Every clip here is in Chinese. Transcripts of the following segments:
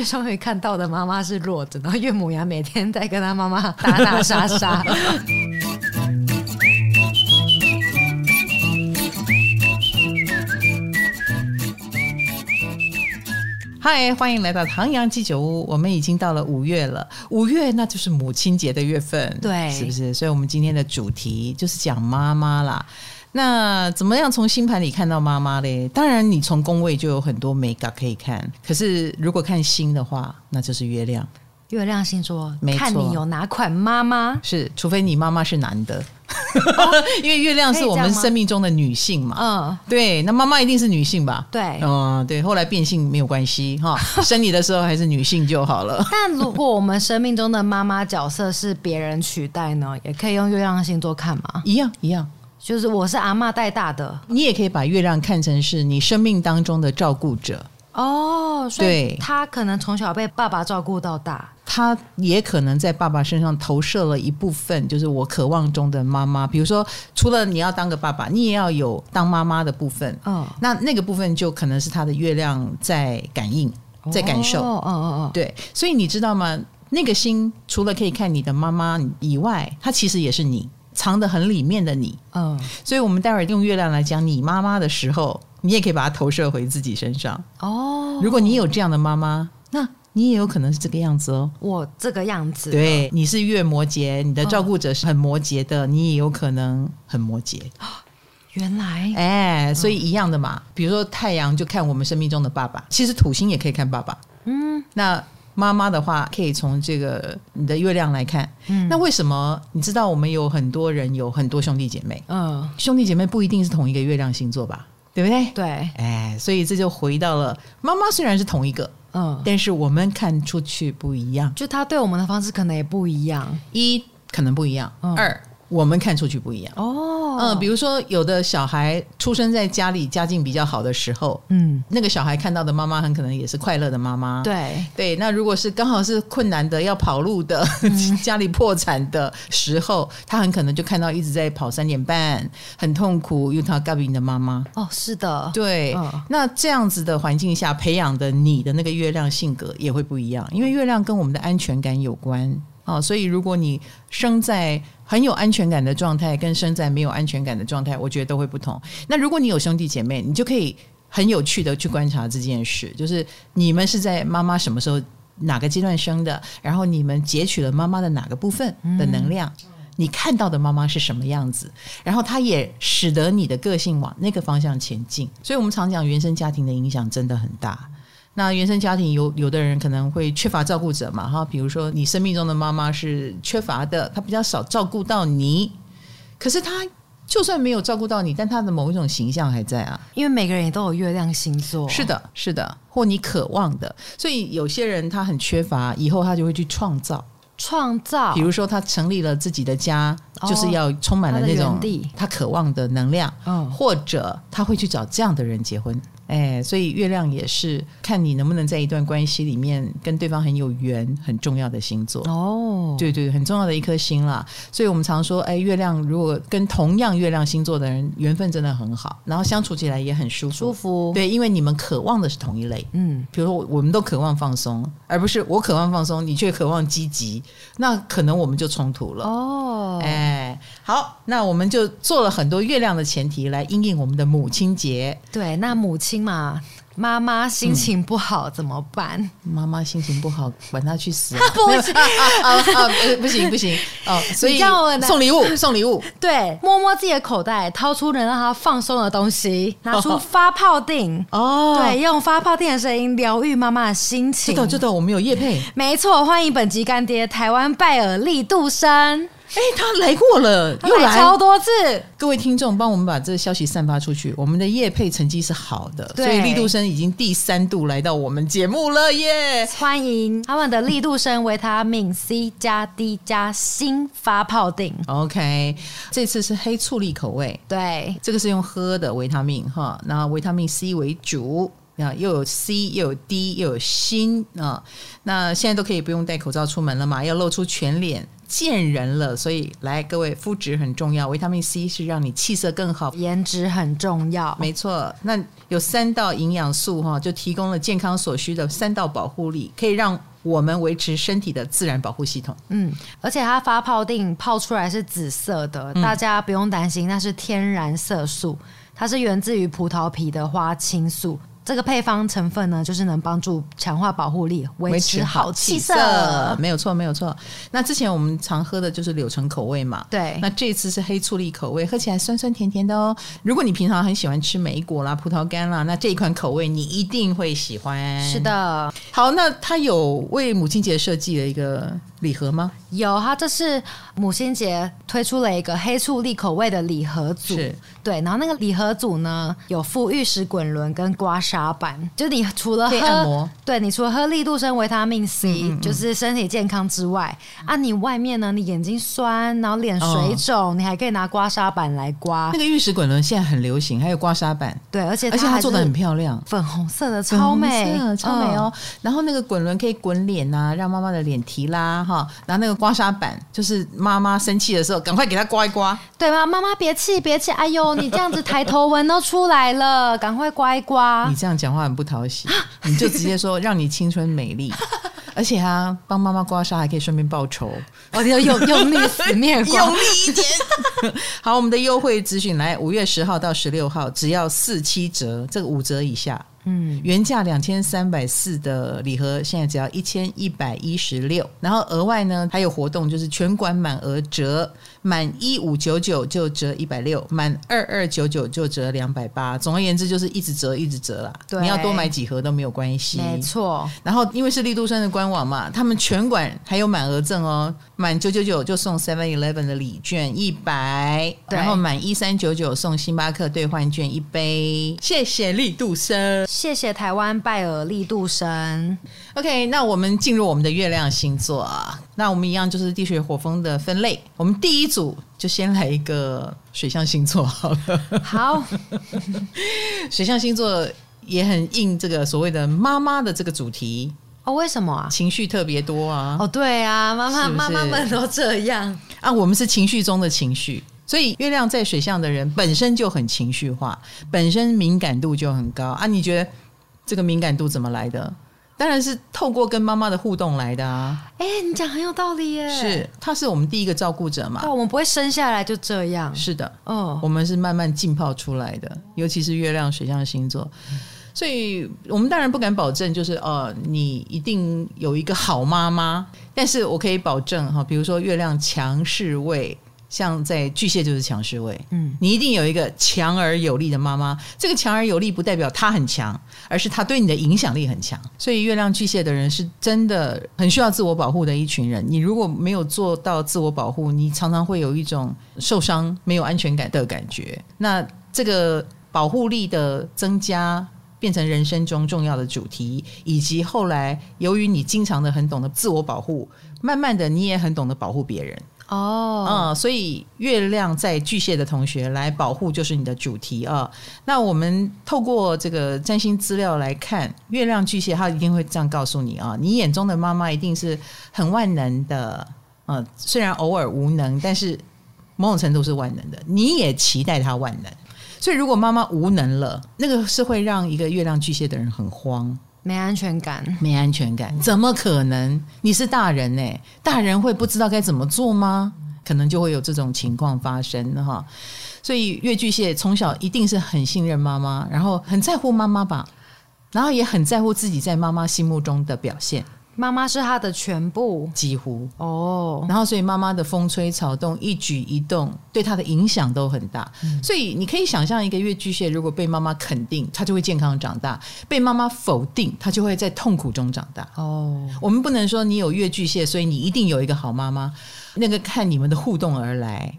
月双鱼看到的妈妈是弱的，然后岳母羊每天在跟他妈妈打打杀杀。嗨，欢迎来到唐阳鸡酒屋。我们已经到了五月了，五月那就是母亲节的月份，对，是不是？所以，我们今天的主题就是讲妈妈啦。那怎么样从星盘里看到妈妈嘞？当然，你从宫位就有很多美感可以看。可是，如果看星的话，那就是月亮。月亮星座，没错，看你有哪款妈妈。是，除非你妈妈是男的。哦、因为月亮是我们生命中的女性嘛，嗯，对，那妈妈一定是女性吧？对，嗯，对，后来变性没有关系哈，生你的时候还是女性就好了。但如果我们生命中的妈妈角色是别人取代呢？也可以用月亮星座看吗？一 样一样，就是我是阿嬷带大的，你也可以把月亮看成是你生命当中的照顾者。哦，所以他可能从小被爸爸照顾到大，他也可能在爸爸身上投射了一部分，就是我渴望中的妈妈。比如说，除了你要当个爸爸，你也要有当妈妈的部分。嗯、哦，那那个部分就可能是他的月亮在感应，在感受。哦哦哦，对，所以你知道吗？那个心除了可以看你的妈妈以外，它其实也是你藏得很里面的你。嗯，所以我们待会儿用月亮来讲你妈妈的时候。你也可以把它投射回自己身上哦。如果你有这样的妈妈，那你也有可能是这个样子哦。我这个样子，对，你是月摩羯，你的照顾者是很摩羯的，哦、你也有可能很摩羯。原来，哎，所以一样的嘛。嗯、比如说太阳就看我们生命中的爸爸，其实土星也可以看爸爸。嗯，那妈妈的话可以从这个你的月亮来看。嗯，那为什么你知道我们有很多人有很多兄弟姐妹？嗯，兄弟姐妹不一定是同一个月亮星座吧？对不对？对，哎，所以这就回到了妈妈虽然是同一个，嗯，但是我们看出去不一样，就他对我们的方式可能也不一样，一可能不一样，嗯、二。我们看出去不一样哦，嗯，比如说有的小孩出生在家里家境比较好的时候，嗯，那个小孩看到的妈妈很可能也是快乐的妈妈，对对。那如果是刚好是困难的要跑路的，嗯、家里破产的时候，他很可能就看到一直在跑三点半，很痛苦，因为他告别你的妈妈。哦，是的，对。嗯、那这样子的环境下培养的你的那个月亮性格也会不一样，因为月亮跟我们的安全感有关。哦，所以如果你生在很有安全感的状态，跟生在没有安全感的状态，我觉得都会不同。那如果你有兄弟姐妹，你就可以很有趣的去观察这件事，就是你们是在妈妈什么时候哪个阶段生的，然后你们截取了妈妈的哪个部分的能量，嗯、你看到的妈妈是什么样子，然后它也使得你的个性往那个方向前进。所以我们常讲原生家庭的影响真的很大。那原生家庭有有的人可能会缺乏照顾者嘛，哈，比如说你生命中的妈妈是缺乏的，她比较少照顾到你，可是她就算没有照顾到你，但她的某一种形象还在啊，因为每个人也都有月亮星座，是的，是的，或你渴望的，所以有些人他很缺乏，以后他就会去创造，创造，比如说他成立了自己的家，哦、就是要充满了那种他渴望的能量，嗯，或者他会去找这样的人结婚。哎，所以月亮也是看你能不能在一段关系里面跟对方很有缘，很重要的星座哦。对对，很重要的一颗星啦。所以我们常说，哎，月亮如果跟同样月亮星座的人缘分真的很好，然后相处起来也很舒服。舒服。对，因为你们渴望的是同一类。嗯，比如说我们都渴望放松，而不是我渴望放松，你却渴望积极，那可能我们就冲突了。哦，哎，好，那我们就做了很多月亮的前提来应应我们的母亲节。对，那母亲。嘛，妈妈心情不好怎么办？妈妈心情不好，管她去死！不行！不行不行哦，所以送礼物，送礼物。对，摸摸自己的口袋，掏出能让她放松的东西，拿出发泡錠哦。对，用发泡錠的声音疗愈妈妈的心情。知道知道，我们有叶配，没错，欢迎本集干爹台湾拜耳力度生。哎，他来过了，又来超多次。各位听众，帮我们把这个消息散发出去。我们的业配成绩是好的，所以力度生已经第三度来到我们节目了耶！欢迎他们的力度生维他命 C 加 D 加锌发泡定。OK，这次是黑醋栗口味。对，这个是用喝的维他命哈，那维他命 C 为主。啊，又有 C 又有 D 又有锌啊。那现在都可以不用戴口罩出门了嘛，要露出全脸。见人了，所以来各位，肤质很重要。维他命 C 是让你气色更好，颜值很重要。没错，那有三道营养素哈，就提供了健康所需的三道保护力，可以让我们维持身体的自然保护系统。嗯，而且它发泡定泡出来是紫色的，嗯、大家不用担心，那是天然色素，它是源自于葡萄皮的花青素。这个配方成分呢，就是能帮助强化保护力，维持好气色。没有错，没有错。那之前我们常喝的就是柳橙口味嘛，对。那这次是黑醋栗口味，喝起来酸酸甜甜的哦。如果你平常很喜欢吃梅果啦、葡萄干啦，那这一款口味你一定会喜欢。是的。好，那它有为母亲节设计的一个礼盒吗？有，它这是母亲节推出了一个黑醋栗口味的礼盒组，是对。然后那个礼盒组呢，有附玉石滚轮跟刮痧板，就你除了喝按摩，对，你除了喝力度生维他命 C，嗯嗯嗯就是身体健康之外，啊，你外面呢，你眼睛酸，然后脸水肿，哦、你还可以拿刮痧板来刮。那个玉石滚轮现在很流行，还有刮痧板，对，而且而且它做的很漂亮，粉红色的，超美，超美哦。嗯、然后那个滚轮可以滚脸啊，让妈妈的脸提拉哈，然后那个。刮痧板就是妈妈生气的时候，赶快给她刮一刮，对吗？妈妈别气，别气！哎呦，你这样子抬头纹都出来了，赶快刮一刮。你这样讲话很不讨喜，你就直接说让你青春美丽，而且啊，帮妈妈刮痧还可以顺便报仇。哦，你要用用力死面刮，用力一点。好，我们的优惠资讯来，五月十号到十六号，只要四七折，这个五折以下。嗯，原价两千三百四的礼盒，现在只要一千一百一十六。然后额外呢，还有活动，就是全馆满额折，满一五九九就折一百六，满二二九九就折两百八。总而言之，就是一直折，一直折啦。对，你要多买几盒都没有关系。没错。然后因为是立杜生的官网嘛，他们全馆还有满额赠哦，满九九九就送 Seven Eleven 的礼券一百，然后满一三九九送星巴克兑换券一杯。谢谢力度生。谢谢台湾拜耳力度生。OK，那我们进入我们的月亮星座啊。那我们一样就是地水火风的分类。我们第一组就先来一个水象星座好了。好，水象星座也很应这个所谓的妈妈的这个主题哦。为什么啊？情绪特别多啊。哦，对啊，妈妈妈妈们都这样啊。我们是情绪中的情绪。所以月亮在水象的人本身就很情绪化，本身敏感度就很高啊！你觉得这个敏感度怎么来的？当然是透过跟妈妈的互动来的啊！哎、欸，你讲很有道理耶！是，他是我们第一个照顾者嘛？对，我们不会生下来就这样。是的，哦，我们是慢慢浸泡出来的，尤其是月亮水象星座。所以我们当然不敢保证，就是呃，你一定有一个好妈妈，但是我可以保证哈，比如说月亮强势位。像在巨蟹就是强势位，嗯，你一定有一个强而有力的妈妈。这个强而有力不代表她很强，而是她对你的影响力很强。所以月亮巨蟹的人是真的很需要自我保护的一群人。你如果没有做到自我保护，你常常会有一种受伤、没有安全感的感觉。那这个保护力的增加变成人生中重要的主题，以及后来由于你经常的很懂得自我保护，慢慢的你也很懂得保护别人。哦，嗯，所以月亮在巨蟹的同学来保护就是你的主题啊。那我们透过这个占星资料来看，月亮巨蟹他一定会这样告诉你啊，你眼中的妈妈一定是很万能的，嗯，虽然偶尔无能，但是某种程度是万能的。你也期待她万能，所以如果妈妈无能了，那个是会让一个月亮巨蟹的人很慌。没安全感，没安全感，怎么可能？你是大人呢？大人会不知道该怎么做吗？可能就会有这种情况发生哈。所以月巨蟹从小一定是很信任妈妈，然后很在乎妈妈吧，然后也很在乎自己在妈妈心目中的表现。妈妈是他的全部，几乎哦。Oh. 然后，所以妈妈的风吹草动、一举一动对他的影响都很大。嗯、所以，你可以想象，一个月巨蟹如果被妈妈肯定，他就会健康长大；被妈妈否定，他就会在痛苦中长大。哦，oh. 我们不能说你有月巨蟹，所以你一定有一个好妈妈。那个看你们的互动而来。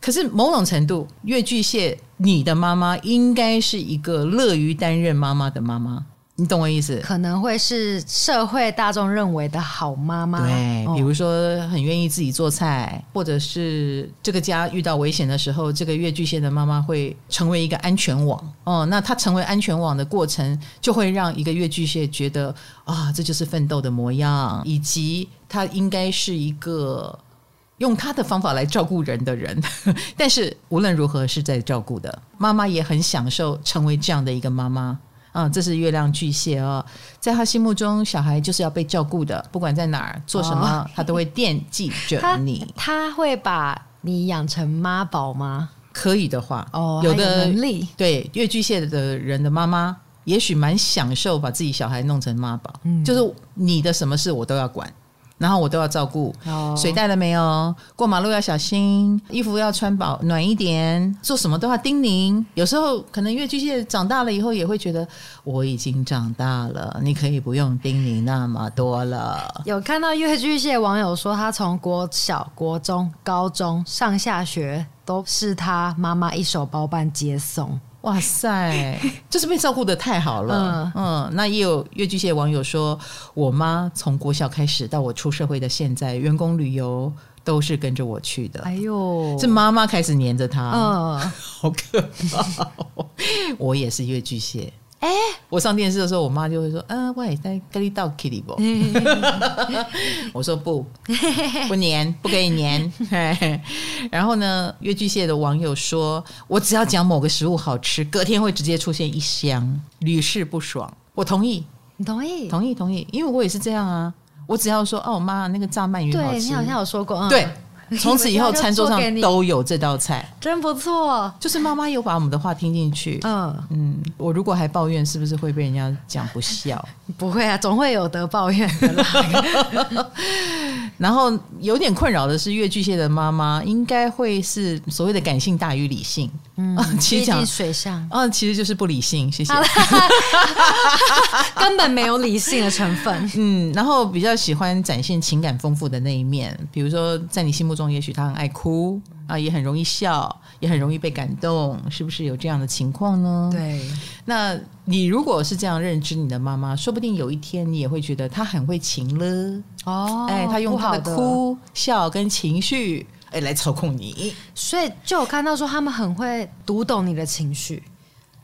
可是，某种程度，月巨蟹，你的妈妈应该是一个乐于担任妈妈的妈妈。你懂我意思？可能会是社会大众认为的好妈妈，对，哦、比如说很愿意自己做菜，或者是这个家遇到危险的时候，这个月巨蟹的妈妈会成为一个安全网。哦，那她成为安全网的过程，就会让一个月巨蟹觉得啊，这就是奋斗的模样，以及她应该是一个用她的方法来照顾人的人。但是无论如何是在照顾的，妈妈也很享受成为这样的一个妈妈。啊、嗯，这是月亮巨蟹哦，在他心目中，小孩就是要被照顾的，不管在哪儿做什么，哦、他都会惦记着你他。他会把你养成妈宝吗？可以的话，哦，有的能力。对，月巨蟹的人的妈妈，也许蛮享受把自己小孩弄成妈宝，嗯，就是你的什么事我都要管。然后我都要照顾，哦、水带了没有？过马路要小心，衣服要穿保暖一点，做什么都要叮咛。有时候可能越巨蟹长大了以后也会觉得我已经长大了，你可以不用叮咛那么多了。有看到越巨蟹网友说，他从国小、国中、高中上下学都是他妈妈一手包办接送。哇塞，就是被照顾的太好了。嗯，嗯，那也有越剧蟹网友说，我妈从国小开始到我出社会的现在，员工旅游都是跟着我去的。哎呦，是妈妈开始黏着她。嗯，好可怕。我也是越剧蟹。哎，我上电视的时候，我妈就会说：“嗯、呃，喂，在跟你到 Kitty 不？” 我说不，不粘，不给你粘。然后呢，越剧蟹的网友说：“我只要讲某个食物好吃，隔天会直接出现一箱，屡试不爽。”我同意，你同意？同意，同意，因为我也是这样啊。我只要说：“哦，妈，那个炸鳗鱼好吃。”对，你好像有说过，嗯、对。从此以后，餐桌上都有这道菜，真不错。就是妈妈有把我们的话听进去。嗯嗯，我如果还抱怨，是不是会被人家讲不孝？不会啊，总会有得抱怨的啦。然后有点困扰的是，越巨蟹的妈妈应该会是所谓的感性大于理性。嗯，其实讲水象，嗯，其实就是不理性。谢谢，根本没有理性的成分。嗯，然后比较喜欢展现情感丰富的那一面，比如说在你心目中，也许他很爱哭啊，也很容易笑，也很容易被感动，是不是有这样的情况呢？对，那你如果是这样认知你的妈妈，说不定有一天你也会觉得她很会情了哦，哎，她用她的哭笑跟情绪。哎，来操控你，所以就有看到说他们很会读懂你的情绪。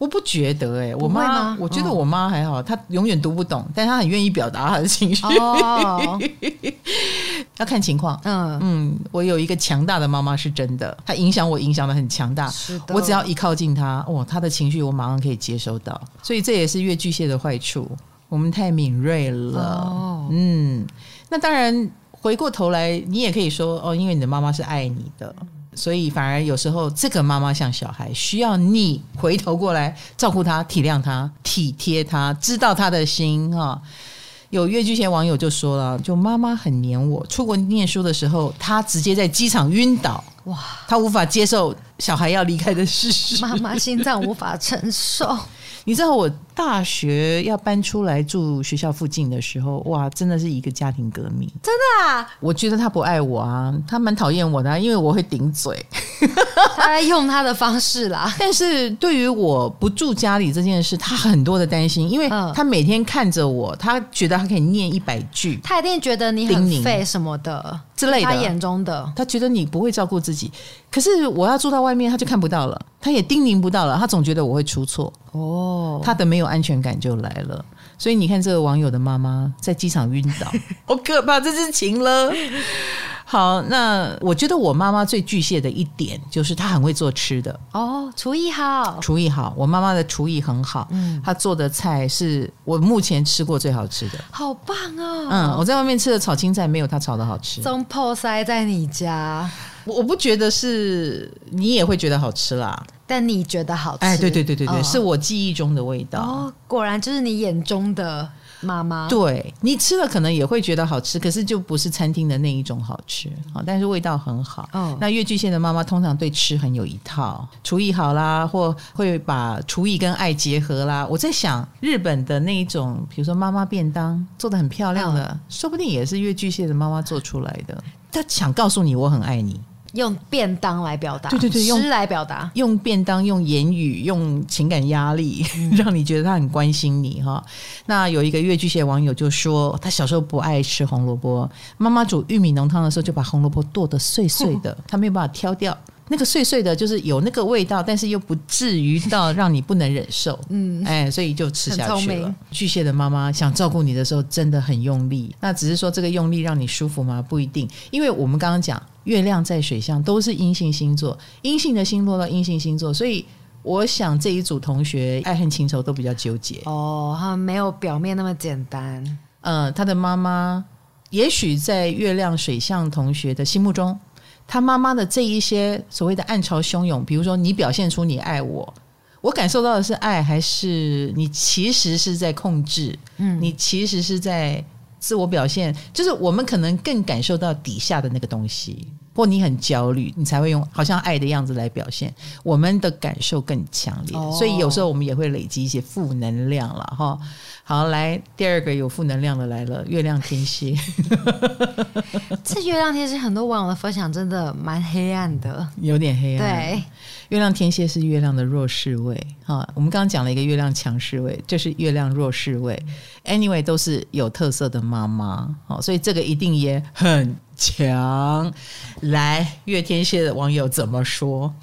我不觉得哎、欸，我妈，我觉得我妈还好，哦、她永远读不懂，但她很愿意表达她的情绪。哦、要看情况，嗯嗯，我有一个强大的妈妈是真的，她影响我影响的很强大。是的，我只要一靠近她，哦，她的情绪我马上可以接收到。所以这也是月巨蟹的坏处，我们太敏锐了。哦、嗯，那当然。回过头来，你也可以说哦，因为你的妈妈是爱你的，所以反而有时候这个妈妈像小孩，需要你回头过来照顾她、体谅她、体贴她，知道她的心啊。有越剧前网友就说了，就妈妈很黏我，出国念书的时候，她直接在机场晕倒，哇，她无法接受小孩要离开的事实，妈妈心脏无法承受。你知道我大学要搬出来住学校附近的时候，哇，真的是一个家庭革命。真的啊？我觉得他不爱我啊，他蛮讨厌我的啊，因为我会顶嘴。他在用他的方式啦。但是对于我不住家里这件事，他很多的担心，因为他每天看着我，他觉得他可以念一百句，他一定觉得你很废什么的之类的。他眼中的，他觉得你不会照顾自己。可是我要住到外面，他就看不到了，他也叮咛不到了，他总觉得我会出错。哦，他的没有安全感就来了。所以你看，这个网友的妈妈在机场晕倒，好可怕！这是情了。好，那我觉得我妈妈最巨蟹的一点就是她很会做吃的哦，厨艺好，厨艺好。我妈妈的厨艺很好，嗯，她做的菜是我目前吃过最好吃的，好棒哦。嗯，我在外面吃的炒青菜没有她炒的好吃。中破塞在你家，我我不觉得是你也会觉得好吃啦，但你觉得好吃？哎，对对对对对，哦、是我记忆中的味道。哦，果然就是你眼中的。妈妈，对，你吃了可能也会觉得好吃，可是就不是餐厅的那一种好吃，好，但是味道很好。嗯，那越巨蟹的妈妈通常对吃很有一套，厨艺好啦，或会把厨艺跟爱结合啦。我在想，日本的那一种，比如说妈妈便当做的很漂亮的，嗯、说不定也是越巨蟹的妈妈做出来的。她想告诉你，我很爱你。用便当来表达，对对对，用吃来表达，用便当，用言语，用情感压力，嗯、让你觉得他很关心你哈。那有一个越剧系网友就说，他小时候不爱吃红萝卜，妈妈煮玉米浓汤的时候就把红萝卜剁得碎碎的，他没有办法挑掉。那个碎碎的，就是有那个味道，但是又不至于到让你不能忍受。嗯，哎，所以就吃下去了。巨蟹的妈妈想照顾你的时候，真的很用力。那只是说这个用力让你舒服吗？不一定，因为我们刚刚讲月亮在水象都是阴性星座，阴性的星落到阴性星座，所以我想这一组同学爱恨情仇都比较纠结。哦，他们没有表面那么简单。嗯，他的妈妈也许在月亮水象同学的心目中。他妈妈的这一些所谓的暗潮汹涌，比如说你表现出你爱我，我感受到的是爱，还是你其实是在控制？嗯，你其实是在自我表现，就是我们可能更感受到底下的那个东西，或你很焦虑，你才会用好像爱的样子来表现。我们的感受更强烈，哦，所以有时候我们也会累积一些负能量了哈。好，来第二个有负能量的来了，月亮天蝎。这月亮天蝎很多网友的分享真的蛮黑暗的，有点黑暗。对，月亮天蝎是月亮的弱势位。哈，我们刚刚讲了一个月亮强势位，这是月亮弱势位。Anyway，都是有特色的妈妈，好，所以这个一定也很强。来，月天蝎的网友怎么说？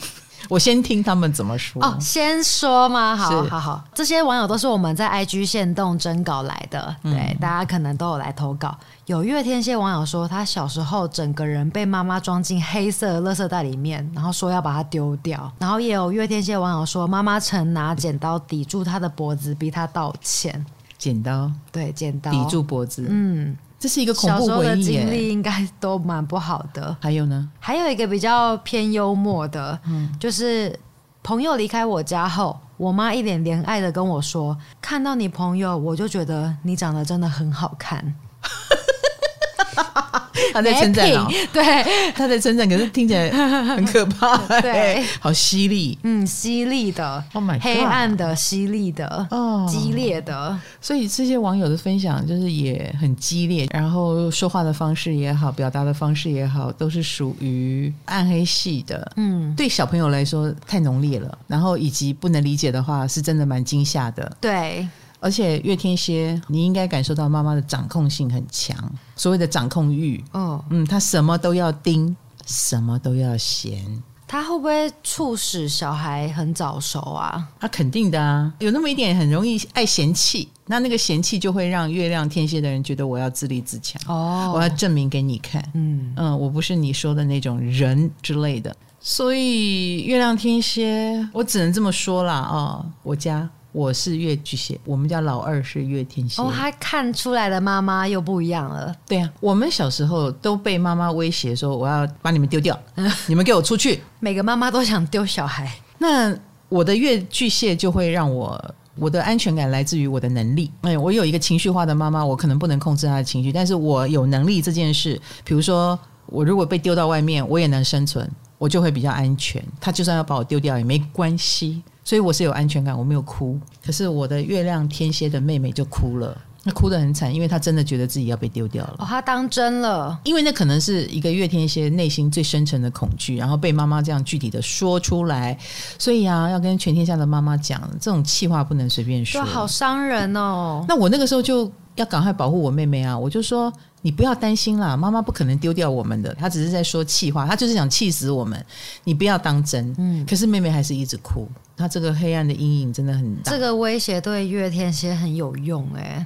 我先听他们怎么说哦，先说吗？好好好，这些网友都是我们在 IG 线动征稿来的，对、嗯，大家可能都有来投稿。有月天蝎网友说，他小时候整个人被妈妈装进黑色垃圾袋里面，然后说要把它丢掉。然后也有月天蝎网友说，妈妈曾拿剪刀抵住他的脖子，逼他道歉。剪刀？对，剪刀抵住脖子。嗯。这是一个恐怖回忆。小时候的经历应该都蛮不好的。还有呢？还有一个比较偏幽默的，嗯，就是朋友离开我家后，我妈一脸怜爱的跟我说：“看到你朋友，我就觉得你长得真的很好看。” 他在称赞哦，对，他在称赞，可是听起来很可怕，对，好犀利，嗯，犀利的，Oh my 黑暗的，犀利的，哦，激烈的，所以这些网友的分享就是也很激烈，然后说话的方式也好，表达的方式也好，都是属于暗黑系的，嗯，对小朋友来说太浓烈了，然后以及不能理解的话，是真的蛮惊吓的，对。而且月天蝎，你应该感受到妈妈的掌控性很强，所谓的掌控欲。哦，嗯，他什么都要盯，什么都要嫌。他会不会促使小孩很早熟啊？他、啊、肯定的啊，有那么一点很容易爱嫌弃，那那个嫌弃就会让月亮天蝎的人觉得我要自立自强。哦，我要证明给你看。嗯嗯，我不是你说的那种人之类的。所以月亮天蝎，我只能这么说啦。哦，我家。我是月巨蟹，我们家老二是月天蝎。哦，他看出来的妈妈又不一样了。对啊，我们小时候都被妈妈威胁说：“我要把你们丢掉，你们给我出去。”每个妈妈都想丢小孩。那我的月巨蟹就会让我，我的安全感来自于我的能力。哎，我有一个情绪化的妈妈，我可能不能控制她的情绪，但是我有能力这件事，比如说我如果被丢到外面，我也能生存，我就会比较安全。她就算要把我丢掉也没关系。所以我是有安全感，我没有哭。可是我的月亮天蝎的妹妹就哭了，那哭得很惨，因为她真的觉得自己要被丢掉了。哦，她当真了，因为那可能是一个月天蝎内心最深沉的恐惧，然后被妈妈这样具体的说出来。所以啊，要跟全天下的妈妈讲，这种气话不能随便说，好伤人哦。那我那个时候就要赶快保护我妹妹啊，我就说。你不要担心啦，妈妈不可能丢掉我们的，她只是在说气话，她就是想气死我们。你不要当真。嗯，可是妹妹还是一直哭，她这个黑暗的阴影真的很大。这个威胁对月天蝎很有用哎、欸。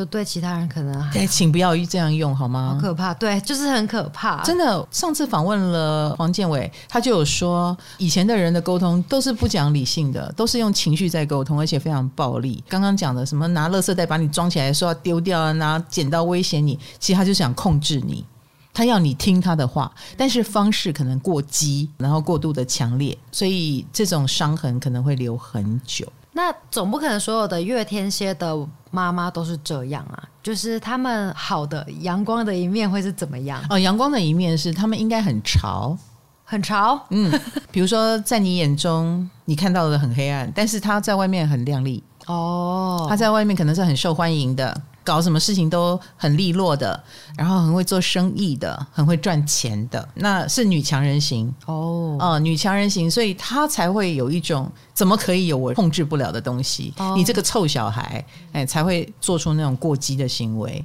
就对其他人可能，哎，请不要这样用好吗？好可怕，对，就是很可怕。真的，上次访问了黄建伟，他就有说，以前的人的沟通都是不讲理性的，都是用情绪在沟通，而且非常暴力。刚刚讲的什么拿垃圾袋把你装起来说要丢掉啊，拿剪刀威胁你，其实他就想控制你，他要你听他的话，但是方式可能过激，然后过度的强烈，所以这种伤痕可能会留很久。那总不可能所有的月天蝎的妈妈都是这样啊，就是他们好的阳光的一面会是怎么样？哦，阳光的一面是他们应该很潮，很潮。嗯，比如说在你眼中你看到的很黑暗，但是他在外面很亮丽。哦，他在外面可能是很受欢迎的。搞什么事情都很利落的，然后很会做生意的，很会赚钱的，那是女强人型哦，哦、呃，女强人型，所以她才会有一种怎么可以有我控制不了的东西？哦、你这个臭小孩，哎，才会做出那种过激的行为，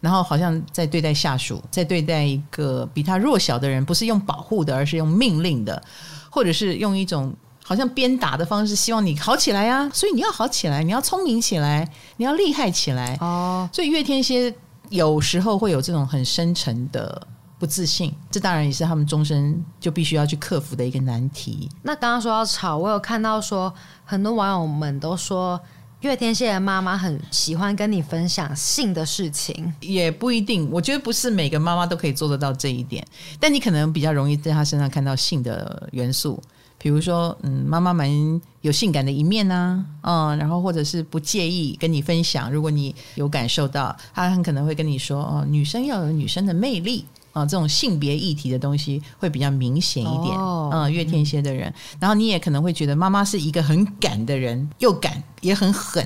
然后好像在对待下属，在对待一个比他弱小的人，不是用保护的，而是用命令的，或者是用一种。好像鞭打的方式，希望你好起来呀、啊，所以你要好起来，你要聪明起来，你要厉害起来哦。所以月天蝎有时候会有这种很深沉的不自信，这当然也是他们终身就必须要去克服的一个难题。那刚刚说到吵，我有看到说很多网友们都说月天蝎的妈妈很喜欢跟你分享性的事情，也不一定。我觉得不是每个妈妈都可以做得到这一点，但你可能比较容易在她身上看到性的元素。比如说，嗯，妈妈蛮有性感的一面呢、啊，嗯，然后或者是不介意跟你分享。如果你有感受到，她很可能会跟你说，哦，女生要有女生的魅力啊，这种性别议题的东西会比较明显一点。哦、嗯，月天蝎的人，然后你也可能会觉得妈妈是一个很敢的人，又敢也很狠。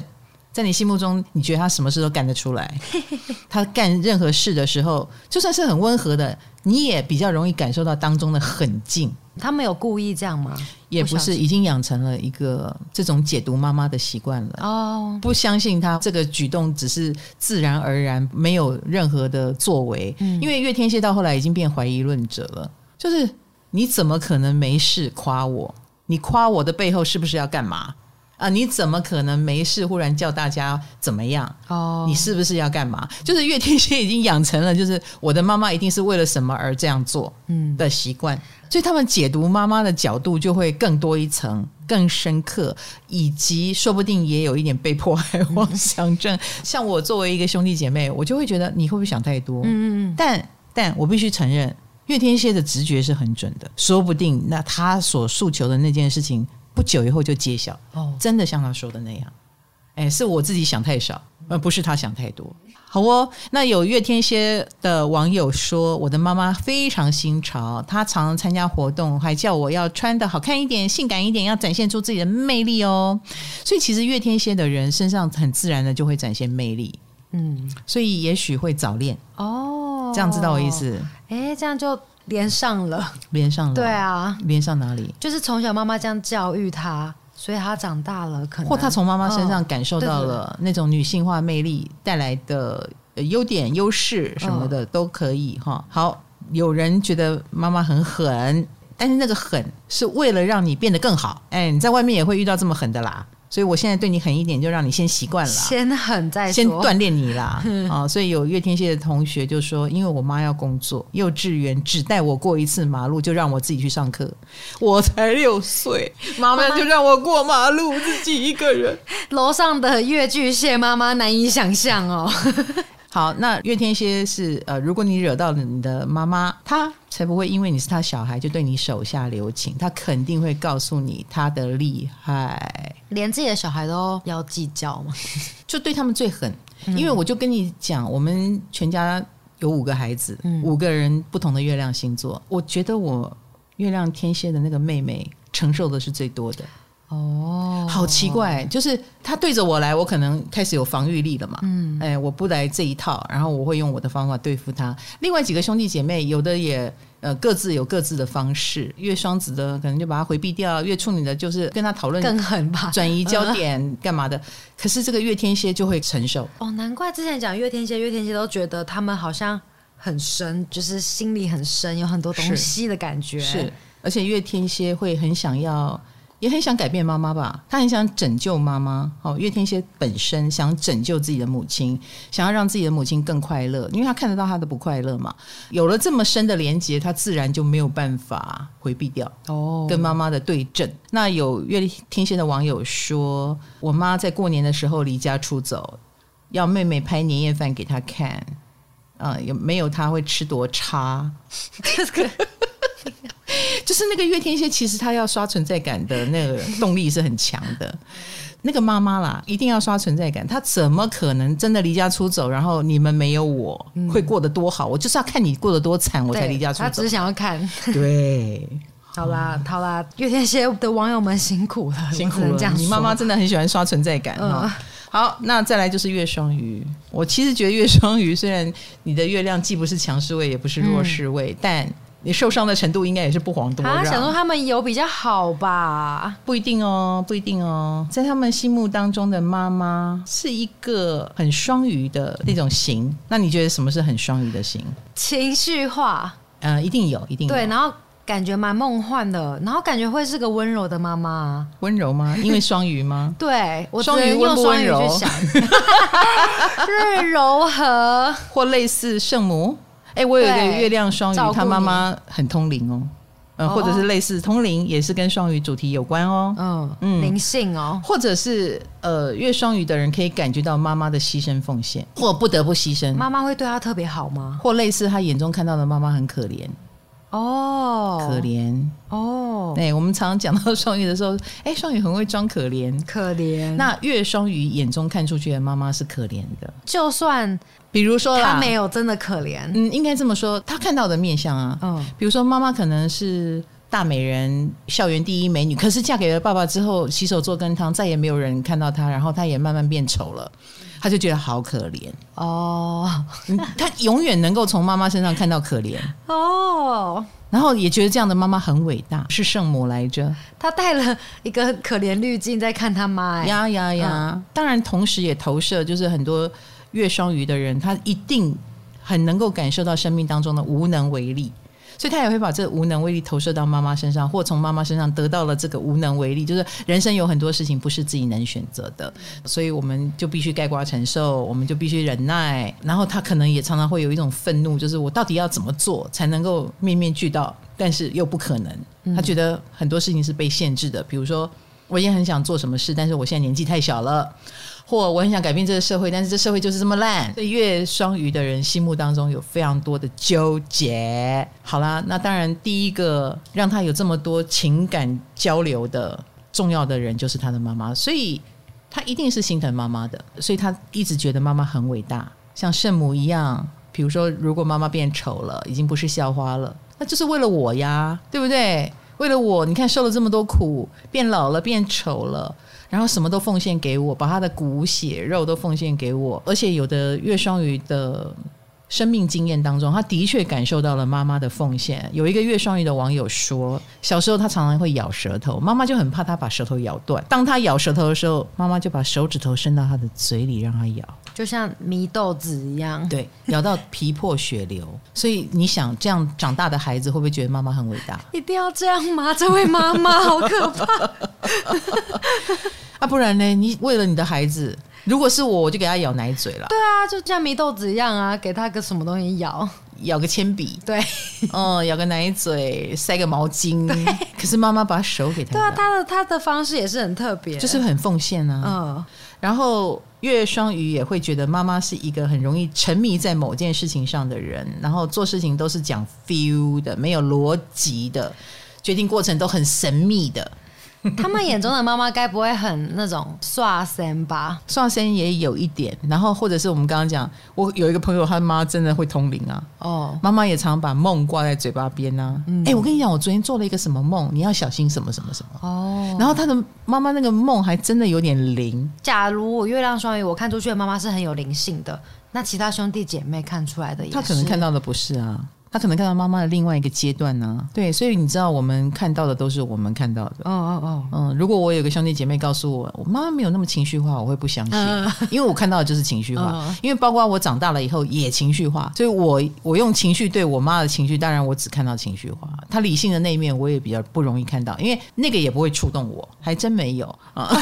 在你心目中，你觉得她什么事都干得出来？她干任何事的时候，就算是很温和的，你也比较容易感受到当中的狠劲。他没有故意这样吗？也不是，已经养成了一个这种解读妈妈的习惯了。哦，不相信他这个举动只是自然而然，没有任何的作为。嗯，因为月天蝎到后来已经变怀疑论者了，就是你怎么可能没事夸我？你夸我的背后是不是要干嘛？啊！你怎么可能没事忽然叫大家怎么样？哦，你是不是要干嘛？就是月天蝎已经养成了，就是我的妈妈一定是为了什么而这样做，嗯的习惯，嗯、所以他们解读妈妈的角度就会更多一层、更深刻，以及说不定也有一点被迫害妄想症。嗯、像我作为一个兄弟姐妹，我就会觉得你会不会想太多？嗯嗯，但但我必须承认，月天蝎的直觉是很准的，说不定那他所诉求的那件事情。不久以后就揭晓哦，真的像他说的那样，哎，是我自己想太少，而不是他想太多。好哦，那有月天蝎的网友说，我的妈妈非常新潮，她常常参加活动，还叫我要穿的好看一点、性感一点，要展现出自己的魅力哦。所以其实月天蝎的人身上很自然的就会展现魅力，嗯，所以也许会早恋哦，这样知道我意思？哎，这样就。连上了，连上了，对啊，连上哪里？就是从小妈妈这样教育他，所以他长大了，可能或他从妈妈身上感受到了那种女性化魅力带来的优点、优势什么的都可以哈。好，有人觉得妈妈很狠，但是那个狠是为了让你变得更好。哎，你在外面也会遇到这么狠的啦。所以我现在对你狠一点，就让你先习惯了，先狠再，先锻炼你啦。啊、嗯哦，所以有月天蝎的同学就说，因为我妈要工作，幼稚园只带我过一次马路，就让我自己去上课。我才六岁，妈妈就让我过马路，自己一个人。楼上的月巨蟹妈妈难以想象哦。好，那月天蝎是呃，如果你惹到了你的妈妈，她才不会因为你是她小孩就对你手下留情，她肯定会告诉你她的厉害。连自己的小孩都要计较吗？就对他们最狠，因为我就跟你讲，我们全家有五个孩子，嗯、五个人不同的月亮星座，我觉得我月亮天蝎的那个妹妹承受的是最多的。哦，好奇怪，就是他对着我来，我可能开始有防御力了嘛。嗯，哎，我不来这一套，然后我会用我的方法对付他。另外几个兄弟姐妹，有的也呃各自有各自的方式。月双子的可能就把他回避掉，月处女的就是跟他讨论更狠吧，转移焦点 干嘛的。可是这个月天蝎就会承受。哦，难怪之前讲月天蝎，月天蝎都觉得他们好像很深，就是心里很深，有很多东西的感觉。是，是，而且月天蝎会很想要。也很想改变妈妈吧，他很想拯救妈妈。哦，月天蝎本身想拯救自己的母亲，想要让自己的母亲更快乐，因为他看得到她的不快乐嘛。有了这么深的连结，他自然就没有办法回避掉哦，跟妈妈的对阵。那有月天蝎的网友说，我妈在过年的时候离家出走，要妹妹拍年夜饭给她看，啊、呃，有没有她会吃多差？就是那个月天蝎，其实他要刷存在感的那个动力是很强的。那个妈妈啦，一定要刷存在感。他怎么可能真的离家出走？然后你们没有我会过得多好？我就是要看你过得多惨，我才离家出走。他只是想要看。对，好啦，好啦，月天蝎的网友们辛苦了，辛苦了。你妈妈真的很喜欢刷存在感。嗯，好，那再来就是月双鱼。我其实觉得月双鱼虽然你的月亮既不是强势位，也不是弱势位，嗯、但你受伤的程度应该也是不遑多让。他想说他们有比较好吧？不一定哦，不一定哦。在他们心目当中的妈妈是一个很双鱼的那种型。那你觉得什么是很双鱼的型？情绪化。嗯、呃，一定有，一定有。对，然后。感觉蛮梦幻的，然后感觉会是个温柔的妈妈。温柔吗？因为双鱼吗？对，我双鱼用双鱼去想，是柔和或类似圣母。哎，我有一个月亮双鱼，他妈妈很通灵哦。嗯，或者是类似通灵，也是跟双鱼主题有关哦。嗯嗯，灵性哦，或者是呃，月双鱼的人可以感觉到妈妈的牺牲奉献，或不得不牺牲。妈妈会对他特别好吗？或类似他眼中看到的妈妈很可怜。哦，可怜。哦。对，我们常常讲到双鱼的时候，哎，双鱼很会装可怜，可怜。那月双鱼眼中看出去的妈妈是可怜的，就算比如说他没有真的可怜，嗯，应该这么说，他看到的面相啊，嗯，比如说妈妈可能是大美人，校园第一美女，可是嫁给了爸爸之后，洗手做羹汤，再也没有人看到她，然后她也慢慢变丑了。他就觉得好可怜哦，他永远能够从妈妈身上看到可怜哦，然后也觉得这样的妈妈很伟大，是圣母来着。他带了一个可怜滤镜在看他妈，呀呀呀！嗯、当然，同时也投射，就是很多月双鱼的人，他一定很能够感受到生命当中的无能为力。所以他也会把这个无能为力投射到妈妈身上，或从妈妈身上得到了这个无能为力，就是人生有很多事情不是自己能选择的，所以我们就必须盖瓜承受，我们就必须忍耐。然后他可能也常常会有一种愤怒，就是我到底要怎么做才能够面面俱到，但是又不可能。他觉得很多事情是被限制的，比如说我也很想做什么事，但是我现在年纪太小了。或我很想改变这个社会，但是这社会就是这么烂。所以月双鱼的人心目当中有非常多的纠结。好啦，那当然第一个让他有这么多情感交流的重要的人就是他的妈妈，所以他一定是心疼妈妈的。所以他一直觉得妈妈很伟大，像圣母一样。比如说，如果妈妈变丑了，已经不是校花了，那就是为了我呀，对不对？为了我，你看受了这么多苦，变老了，变丑了。然后什么都奉献给我，把他的骨血肉都奉献给我，而且有的月双鱼的生命经验当中，他的确感受到了妈妈的奉献。有一个月双鱼的网友说，小时候他常常会咬舌头，妈妈就很怕他把舌头咬断。当他咬舌头的时候，妈妈就把手指头伸到他的嘴里让他咬，就像迷豆子一样，对，咬到皮破血流。所以你想，这样长大的孩子会不会觉得妈妈很伟大？一定要这样吗？这位妈妈好可怕。啊，不然呢？你为了你的孩子，如果是我，我就给他咬奶嘴了。对啊，就像祢豆子一样啊，给他个什么东西咬，咬个铅笔，对，嗯，咬个奶嘴，塞个毛巾。对可是妈妈把手给他，对啊，他的他的方式也是很特别，就是很奉献啊。嗯，然后月双鱼也会觉得妈妈是一个很容易沉迷在某件事情上的人，然后做事情都是讲 feel 的，没有逻辑的，决定过程都很神秘的。他们眼中的妈妈该不会很那种耍仙吧？耍仙也有一点，然后或者是我们刚刚讲，我有一个朋友，他妈真的会通灵啊。哦，妈妈也常常把梦挂在嘴巴边啊。哎、嗯欸，我跟你讲，我昨天做了一个什么梦，你要小心什么什么什么。哦，然后他的妈妈那个梦还真的有点灵。假如我月亮双鱼，我看出去的妈妈是很有灵性的，那其他兄弟姐妹看出来的也是，他可能看到的不是啊。他可能看到妈妈的另外一个阶段呢、啊，对，所以你知道我们看到的都是我们看到的。哦哦哦，嗯，如果我有个兄弟姐妹告诉我，我妈妈没有那么情绪化，我会不相信，嗯、因为我看到的就是情绪化。嗯、因为包括我长大了以后也情绪化，所以我我用情绪对我妈的情绪，当然我只看到情绪化，她理性的那一面我也比较不容易看到，因为那个也不会触动我，还真没有啊。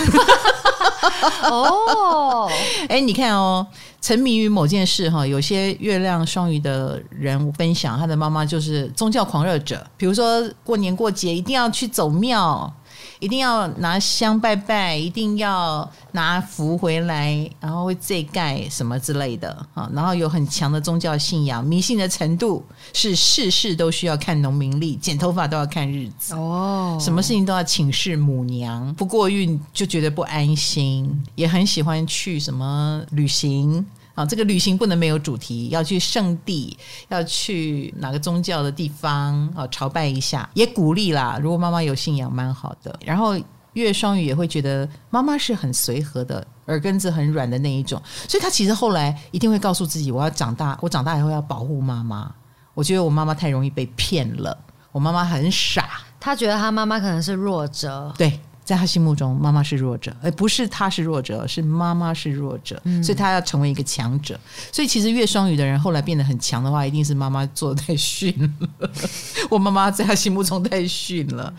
哦，哎，你看哦。沉迷于某件事哈，有些月亮双鱼的人分享，他的妈妈就是宗教狂热者，比如说过年过节一定要去走庙。一定要拿香拜拜，一定要拿符回来，然后会祭盖什么之类的啊，然后有很强的宗教信仰，迷信的程度是事事都需要看农民历，剪头发都要看日子哦，什么事情都要请示母娘，不过运就觉得不安心，也很喜欢去什么旅行。啊，这个旅行不能没有主题，要去圣地，要去哪个宗教的地方啊，朝拜一下，也鼓励啦。如果妈妈有信仰，蛮好的。然后月双鱼也会觉得妈妈是很随和的，耳根子很软的那一种，所以他其实后来一定会告诉自己，我要长大，我长大以后要保护妈妈。我觉得我妈妈太容易被骗了，我妈妈很傻，他觉得他妈妈可能是弱者，对。在他心目中，妈妈是弱者，而不是他是弱者，是妈妈是弱者，嗯、所以他要成为一个强者。所以其实月双鱼的人后来变得很强的话，一定是妈妈做的太逊了。我妈妈在他心目中太逊了。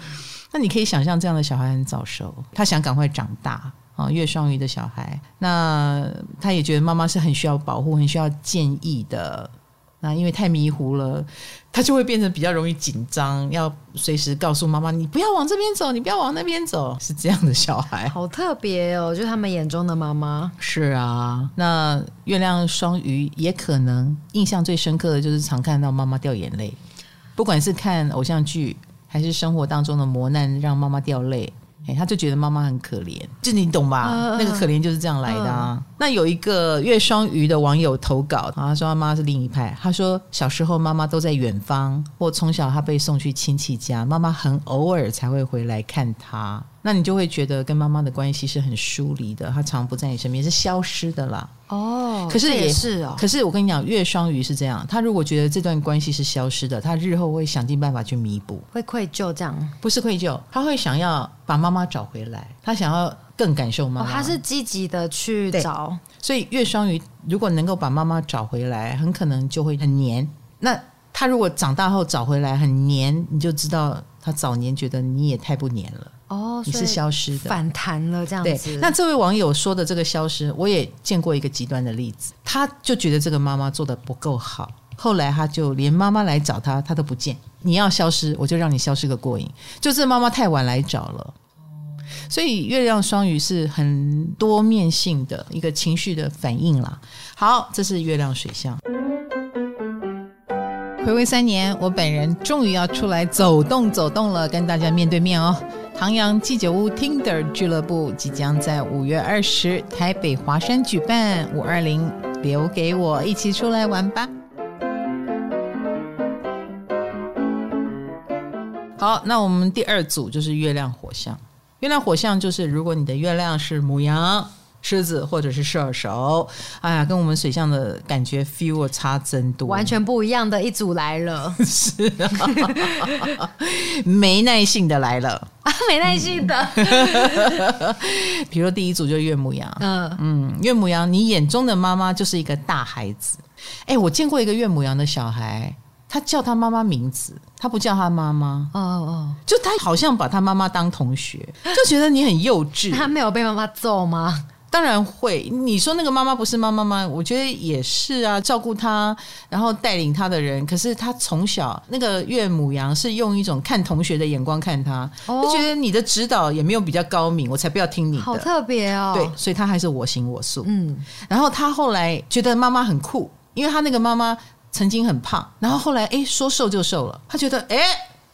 那你可以想象，这样的小孩很早熟，他想赶快长大啊。月双鱼的小孩，那他也觉得妈妈是很需要保护、很需要建议的。那因为太迷糊了，他就会变成比较容易紧张，要随时告诉妈妈：“你不要往这边走，你不要往那边走。”是这样的小孩，好特别哦，就他们眼中的妈妈。是啊，那月亮双鱼也可能印象最深刻的就是常看到妈妈掉眼泪，不管是看偶像剧还是生活当中的磨难让妈妈掉泪。哎，他就觉得妈妈很可怜，就你懂吧？呃、那个可怜就是这样来的啊。呃、那有一个月双鱼的网友投稿，他说他妈妈是另一派。他说小时候妈妈都在远方，或从小他被送去亲戚家，妈妈很偶尔才会回来看他。那你就会觉得跟妈妈的关系是很疏离的，她常不在你身边，是消失的啦。哦，可是也，也是哦。可是我跟你讲，月双鱼是这样，他如果觉得这段关系是消失的，他日后会想尽办法去弥补，会愧疚这样？不是愧疚，他会想要把妈妈找回来，他想要更感受妈妈。哦，他是积极的去找。所以月双鱼如果能够把妈妈找回来，很可能就会很黏。那他如果长大后找回来很黏，你就知道他早年觉得你也太不黏了。哦，你是消失的，反弹了这样子。对，那这位网友说的这个消失，我也见过一个极端的例子。他就觉得这个妈妈做的不够好，后来他就连妈妈来找他，他都不见。你要消失，我就让你消失个过瘾。就是妈妈太晚来找了，所以月亮双鱼是很多面性的一个情绪的反应啦。好，这是月亮水象。回味三年，我本人终于要出来走动走动了，跟大家面对面哦。唐阳鸡酒屋 Tinder 俱乐部即将在五月二十台北华山举办五二零，留给我一起出来玩吧。好，那我们第二组就是月亮火象。月亮火象就是，如果你的月亮是母羊。狮子或者是射手，哎呀，跟我们水象的感觉 feel 差真多，完全不一样的一组来了，是啊，没耐性的来了。啊，没耐性的，比如第一组就岳母羊，嗯。嗯，岳母羊，你眼中的妈妈就是一个大孩子，哎，我见过一个岳母羊的小孩，他叫他妈妈名字，他不叫他妈妈，哦哦，就他好像把他妈妈当同学，就觉得你很幼稚，他没有被妈妈揍吗？当然会，你说那个妈妈不是妈妈吗？我觉得也是啊，照顾她，然后带领她的人。可是她从小那个岳母羊是用一种看同学的眼光看她，哦、就觉得你的指导也没有比较高明，我才不要听你的。好特别哦，对，所以她还是我行我素。嗯，然后她后来觉得妈妈很酷，因为她那个妈妈曾经很胖，然后后来哎说瘦就瘦了，她觉得哎。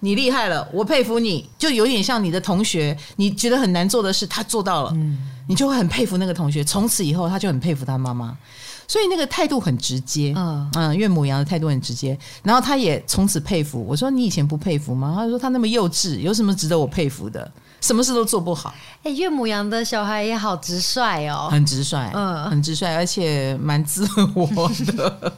你厉害了，我佩服你，就有点像你的同学，你觉得很难做的事，他做到了，嗯，你就会很佩服那个同学。从此以后，他就很佩服他妈妈，所以那个态度很直接，嗯嗯，岳母羊的态度很直接。然后他也从此佩服。我说你以前不佩服吗？他说他那么幼稚，有什么值得我佩服的？什么事都做不好。哎、欸，岳母羊的小孩也好直率哦，很直率，嗯，很直率，而且蛮自我的。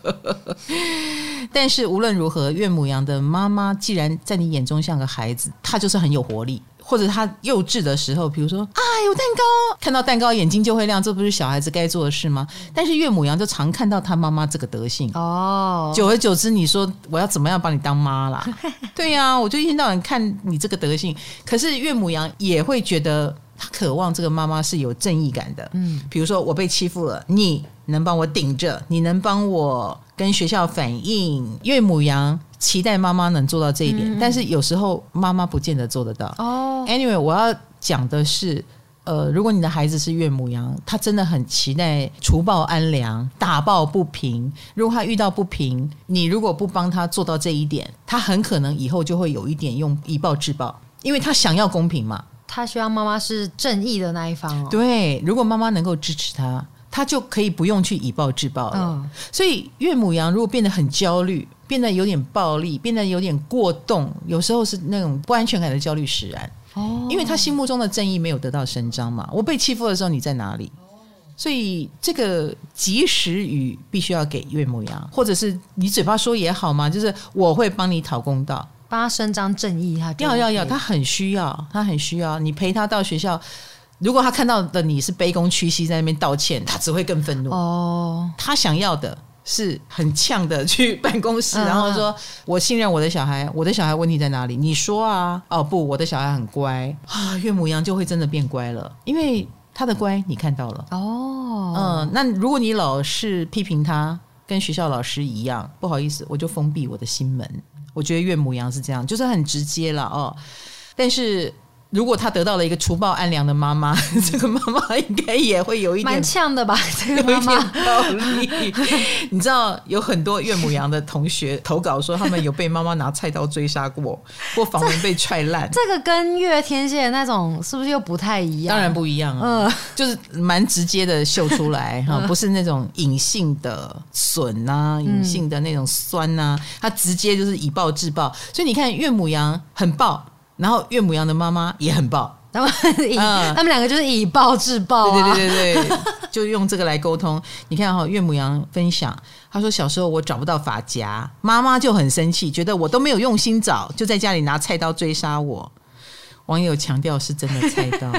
但是无论如何，岳母羊的妈妈既然在你眼中像个孩子，她就是很有活力。或者他幼稚的时候，比如说啊，有蛋糕，看到蛋糕眼睛就会亮，这不是小孩子该做的事吗？但是岳母羊就常看到他妈妈这个德性哦，久而久之，你说我要怎么样把你当妈啦？对呀、啊，我就一天到晚看你这个德性。可是岳母羊也会觉得他渴望这个妈妈是有正义感的，嗯，比如说我被欺负了，你能帮我顶着，你能帮我跟学校反映。岳母羊。期待妈妈能做到这一点，嗯、但是有时候妈妈不见得做得到。哦，Anyway，我要讲的是，呃，如果你的孩子是岳母羊，他真的很期待除暴安良、打抱不平。如果他遇到不平，你如果不帮他做到这一点，他很可能以后就会有一点用以暴制暴，因为他想要公平嘛。他希望妈妈是正义的那一方哦。对，如果妈妈能够支持他，他就可以不用去以暴制暴了。嗯、所以岳母羊如果变得很焦虑。变得有点暴力，变得有点过动，有时候是那种不安全感的焦虑使然。哦，因为他心目中的正义没有得到伸张嘛。我被欺负的时候你在哪里？所以这个及时雨必须要给岳母羊，或者是你嘴巴说也好嘛，就是我会帮你讨公道，帮他伸张正义。他要要要，他很需要，他很需要你陪他到学校。如果他看到的你是卑躬屈膝在那边道歉，他只会更愤怒。哦，他想要的是很呛的去办公室，然后说：“我信任我的小孩，我的小孩问题在哪里？你说啊。”哦不，我的小孩很乖啊，岳母羊就会真的变乖了，因为。他的乖你看到了哦，嗯，那如果你老是批评他，跟学校老师一样，不好意思，我就封闭我的心门。我觉得岳母羊是这样，就是很直接了哦，但是。如果他得到了一个除暴安良的妈妈，这个妈妈应该也会有一点蛮呛的吧？这个妈妈暴力，你知道有很多岳母羊的同学投稿说，他们有被妈妈拿菜刀追杀过，或房门被踹烂。这个跟月天蝎那种是不是又不太一样？当然不一样啊，嗯，就是蛮直接的秀出来哈，不是那种隐性的损啊，隐性的那种酸啊，他直接就是以暴制暴。所以你看岳母羊很暴。然后岳母羊的妈妈也很暴，他们以、嗯、他们两个就是以暴制暴、啊，对对对对对，就用这个来沟通。你看哈、哦，岳母羊分享，他说小时候我找不到发夹，妈妈就很生气，觉得我都没有用心找，就在家里拿菜刀追杀我。网友强调是真的菜刀。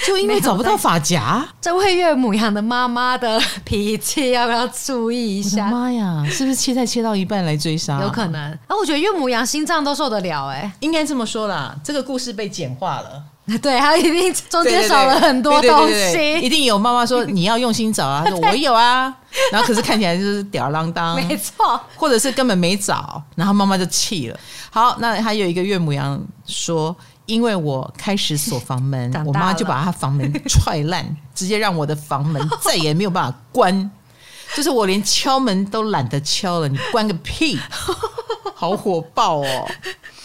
就因为找不到发夹，这位岳母羊的妈妈的脾气要不要注意一下？妈呀，是不是切菜切到一半来追杀？有可能。啊我觉得岳母羊心脏都受得了哎、欸，应该这么说啦。这个故事被简化了，对，他一定中间少了很多东西。一定有妈妈说你要用心找啊，说我有啊，然后可是看起来就是吊儿郎当，没错，或者是根本没找，然后妈妈就气了。好，那还有一个岳母羊说。因为我开始锁房门，我妈就把她房门踹烂，直接让我的房门 再也没有办法关，就是我连敲门都懒得敲了，你关个屁！好火爆哦，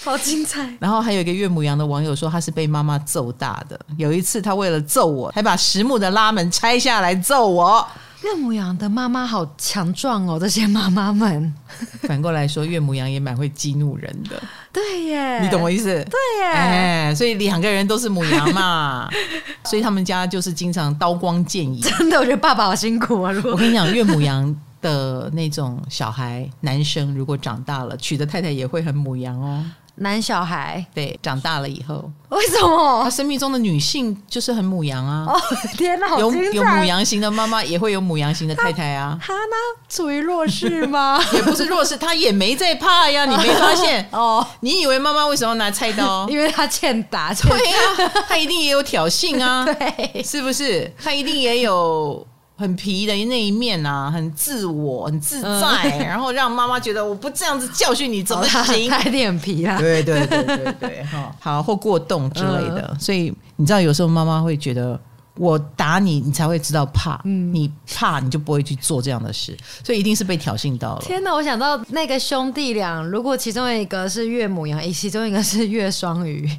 好精彩。然后还有一个岳母羊的网友说，他是被妈妈揍大的。有一次，他为了揍我，还把实木的拉门拆下来揍我。岳母羊的妈妈好强壮哦，这些妈妈们。反过来说，岳母羊也蛮会激怒人的。对耶，你懂我意思？对耶，哎，所以两个人都是母羊嘛，所以他们家就是经常刀光剑影。真的，我觉得爸爸好辛苦啊。我跟你讲，岳母羊的那种小孩，男生如果长大了，娶的太太也会很母羊哦。男小孩对，长大了以后，为什么他生命中的女性就是很母羊啊？哦天哪，有有母羊型的妈妈，也会有母羊型的太太啊。他呢，处于弱势吗？也不是弱势，他也没在怕呀。你没发现哦？你以为妈妈为什么要拿菜刀？因为他欠打。对呀，他一定也有挑衅啊。对，是不是？他一定也有。很皮的那一面啊，很自我，很自在，嗯、然后让妈妈觉得我不这样子教训你怎么行？他有点皮啊，对对对对对，哈，好或过动之类的，嗯、所以你知道有时候妈妈会觉得我打你，你才会知道怕，嗯、你怕你就不会去做这样的事，所以一定是被挑衅到了。天哪，我想到那个兄弟俩，如果其中一个是岳母羊，其中一个是岳双鱼。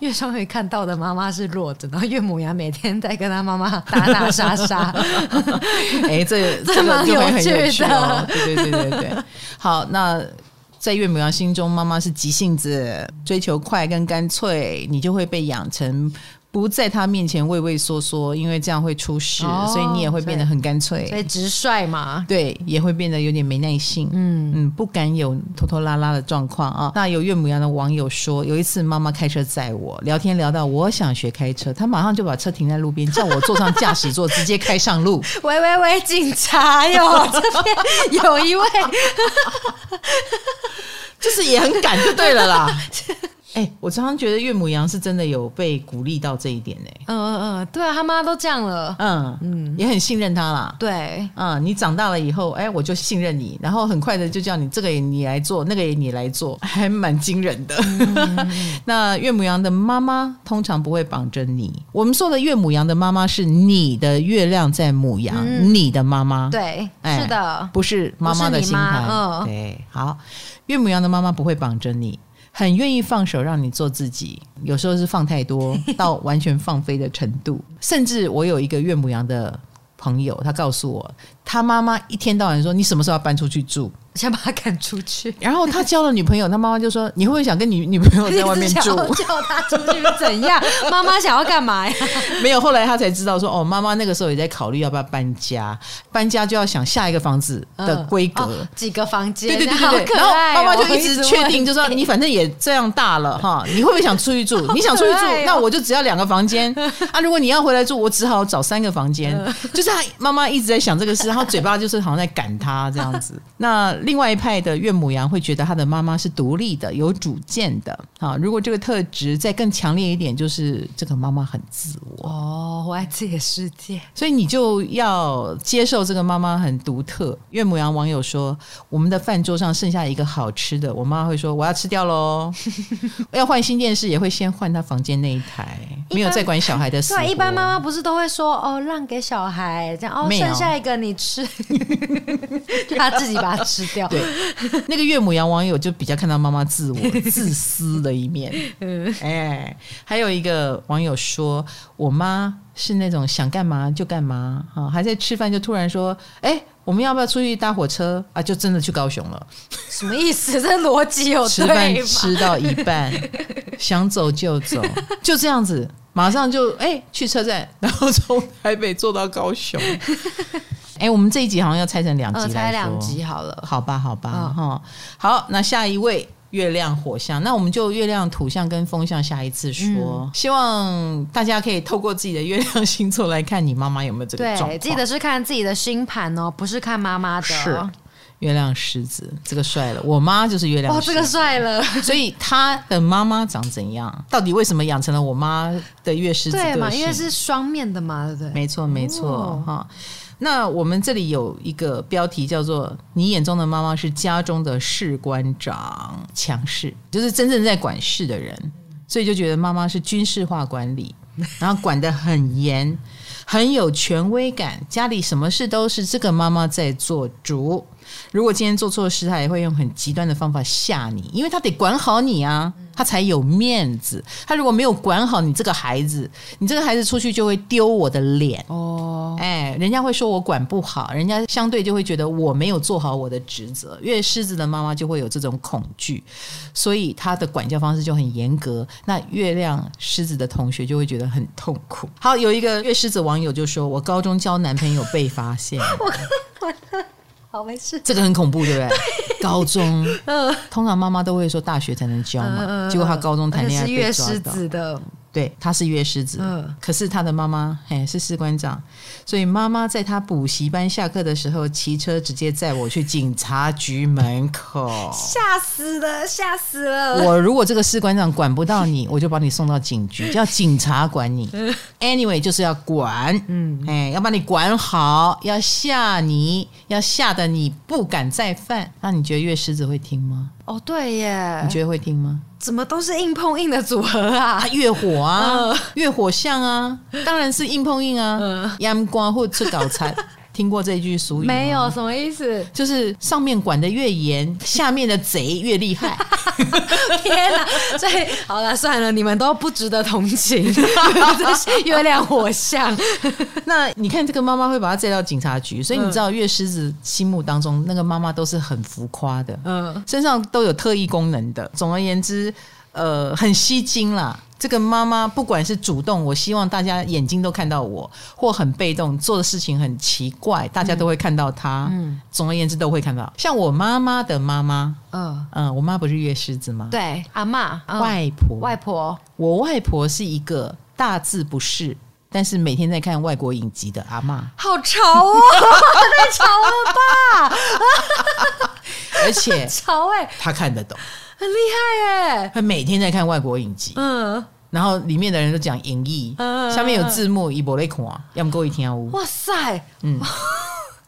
岳双鱼看到的妈妈是弱的，然后岳母娘每天在跟他妈妈打打杀杀。哎，这 这个就会很有趣哦。对对对对对。好，那在岳母娘心中，妈妈是急性子，追求快跟干脆，你就会被养成。不在他面前畏畏缩缩，因为这样会出事，哦、所以你也会变得很干脆，所以直率嘛。对，也会变得有点没耐性，嗯嗯，不敢有拖拖拉拉的状况啊。那有岳母羊的网友说，有一次妈妈开车载我，聊天聊到我想学开车，他马上就把车停在路边，叫我坐上驾驶座，直接开上路。喂喂喂，警察哟，这边有一位，就是也很赶就对了啦。哎、欸，我常常觉得岳母羊是真的有被鼓励到这一点呢、欸。嗯嗯嗯，对啊，他妈都这样了。嗯嗯，也很信任他啦。对，嗯，你长大了以后，哎、欸，我就信任你，然后很快的就叫你这个也你来做，那个也你来做，还蛮惊人的。嗯、那岳母羊的妈妈通常不会绑着你。我们说的岳母羊的妈妈是你的月亮在母羊，嗯、你的妈妈。对，欸、是的，不是妈妈的心态。嗯，对，好，岳母羊的妈妈不会绑着你。很愿意放手让你做自己，有时候是放太多 到完全放飞的程度。甚至我有一个岳母娘的朋友，他告诉我，他妈妈一天到晚说：“你什么时候要搬出去住？先把他赶出去。然后他交了女朋友，他妈妈就说：“你会不会想跟你女朋友在外面住？” 叫他出去怎样？妈妈想要干嘛呀？没有，后来他才知道说：“哦，妈妈那个时候也在考虑要不要搬家，搬家就要想下一个房子的规格，嗯哦、几个房间，对对对对对。然后妈妈就一直确定，就说你反正也这样大了哈，你会不会想出去住？你想出去住，那我就只要两个房间啊。如果你要回来住，我只好找三个房间。就是他妈妈一直在想这个事，然后嘴巴就是好像在赶他这样子。那另外一派的岳母羊会觉得他的妈妈是独立的、有主见的啊。如果这个特质再更强烈一点，就是这个妈妈很自我哦，我爱自己的世界，所以你就要接受这个妈妈很独特。岳母羊网友说，我们的饭桌上剩下一个好吃的，我妈会说我要吃掉喽。要换新电视也会先换她房间那一台，没有再管小孩的事。对，一般妈妈不是都会说哦，让给小孩这样哦，剩下一个你吃，她自己把它吃掉。对，那个岳母羊网友就比较看到妈妈自我 自私的一面。嗯，哎，还有一个网友说，我妈是那种想干嘛就干嘛啊，还在吃饭就突然说，哎，我们要不要出去搭火车啊？就真的去高雄了。什么意思？这逻辑有吃饭吃到一半，想走就走，就这样子，马上就哎去车站，然后从台北坐到高雄。哎，我们这一集好像要拆成两集来说，拆两集好了，好吧，好吧，哈、哦，好，那下一位月亮火象，那我们就月亮土象跟风象下一次说，嗯、希望大家可以透过自己的月亮星座来看你妈妈有没有这个状况。对，记得是看自己的星盘哦，不是看妈妈的。是月亮狮子，这个帅了，我妈就是月亮狮子。哦，这个帅了，所以他的妈妈长怎样？到底为什么养成了我妈的月狮子？对嘛，因为是双面的嘛，对不对？没错，没错，哈、哦。那我们这里有一个标题叫做“你眼中的妈妈是家中的士官长，强势，就是真正在管事的人，所以就觉得妈妈是军事化管理，然后管得很严，很有权威感，家里什么事都是这个妈妈在做主。如果今天做错事，他也会用很极端的方法吓你，因为他得管好你啊，他才有面子。他如果没有管好你这个孩子，你这个孩子出去就会丢我的脸哦。哎，人家会说我管不好，人家相对就会觉得我没有做好我的职责。因为狮子的妈妈就会有这种恐惧，所以他的管教方式就很严格。那月亮狮子的同学就会觉得很痛苦。好，有一个月狮子网友就说：“我高中交男朋友被发现。”好没事，这个很恐怖，对不对？对。高中，嗯，通常妈妈都会说大学才能教嘛，嗯、结果他高中谈恋爱被抓到。是月狮子的。对，他是月狮子，嗯，可是他的妈妈嘿是士官长，所以妈妈在她补习班下课的时候，骑车直接载我去警察局门口，吓死了，吓死了！我如果这个士官长管不到你，我就把你送到警局，叫警察管你。Anyway，就是要管，嗯，哎，要把你管好，要吓你，要吓得你不敢再犯。那你觉得月狮子会听吗？哦，对耶，你觉得会听吗？怎么都是硬碰硬的组合啊？越火啊，月火像啊，当然是硬碰硬啊。阳光或吃早餐，听过这句俗语吗？没有，什么意思？就是上面管的越严，下面的贼越厉害。天哪！所以好了，算了，你们都不值得同情。这是月亮火象。那你看，这个妈妈会把他载到警察局，所以你知道，月狮子心目当中那个妈妈都是很浮夸的，嗯，身上都有特异功能的。总而言之，呃，很吸睛啦。这个妈妈不管是主动，我希望大家眼睛都看到我，或很被动，做的事情很奇怪，大家都会看到她。嗯，总而言之都会看到。像我妈妈的妈妈，嗯嗯，我妈不是月狮子吗？对，阿嬷、嗯、外婆、外婆，我外婆是一个大字不识，但是每天在看外国影集的阿嬷。好潮哦，太潮了吧！而且 潮哎，她看得懂。很厉害耶！他每天在看外国影集，嗯，然后里面的人都讲英译，嗯，下面有字幕，一波来看，要么够一天啊。哇塞，嗯，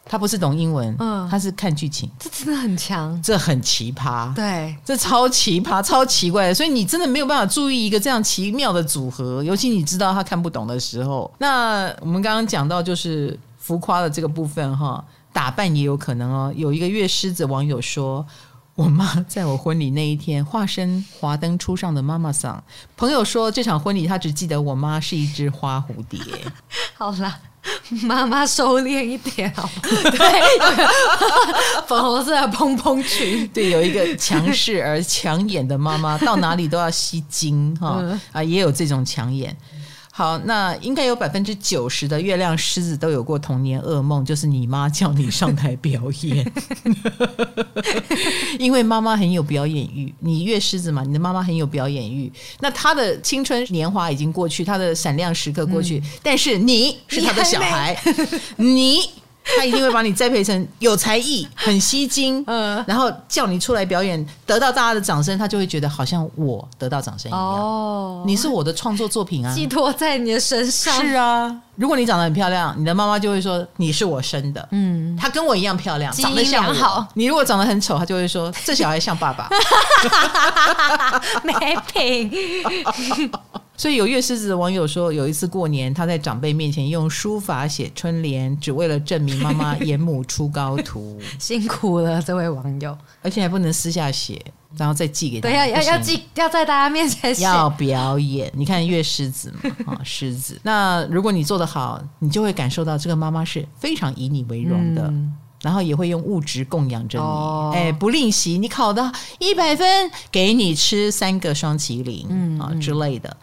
他不是懂英文，嗯，他是看剧情，这真的很强，这很奇葩，对，这超奇葩、超奇怪的，所以你真的没有办法注意一个这样奇妙的组合，尤其你知道他看不懂的时候。那我们刚刚讲到就是浮夸的这个部分哈，打扮也有可能哦。有一个月狮子网友说。我妈在我婚礼那一天化身华灯初上的妈妈桑。朋友说这场婚礼她只记得我妈是一只花蝴蝶。好啦，妈妈收敛一点好吗？对，粉红色的蓬蓬裙，对，有一个强势而抢眼的妈妈，到哪里都要吸睛哈啊，也有这种抢眼。好，那应该有百分之九十的月亮狮子都有过童年噩梦，就是你妈叫你上台表演，因为妈妈很有表演欲。你月狮子嘛，你的妈妈很有表演欲。那她的青春年华已经过去，她的闪亮时刻过去，嗯、但是你是她的小孩，你。他一定会把你栽培成有才艺、很吸睛，嗯，然后叫你出来表演，得到大家的掌声，他就会觉得好像我得到掌声一样。哦，你是我的创作作品啊，寄托在你的身上。是啊，如果你长得很漂亮，你的妈妈就会说你是我生的。嗯，她跟我一样漂亮，长得像好。你如果长得很丑，她就会说这小孩像爸爸，没品。所以有月狮子的网友说，有一次过年，他在长辈面前用书法写春联，只为了证明妈妈严母出高徒。辛苦了，这位网友，而且还不能私下写，然后再寄给他。对，要要要寄，要在大家面前写。要表演，你看月狮子嘛，啊，狮子。那如果你做得好，你就会感受到这个妈妈是非常以你为荣的。嗯然后也会用物质供养着你，哎、哦，不吝惜。你考到一百分，给你吃三个双麒麟，嗯啊之类的，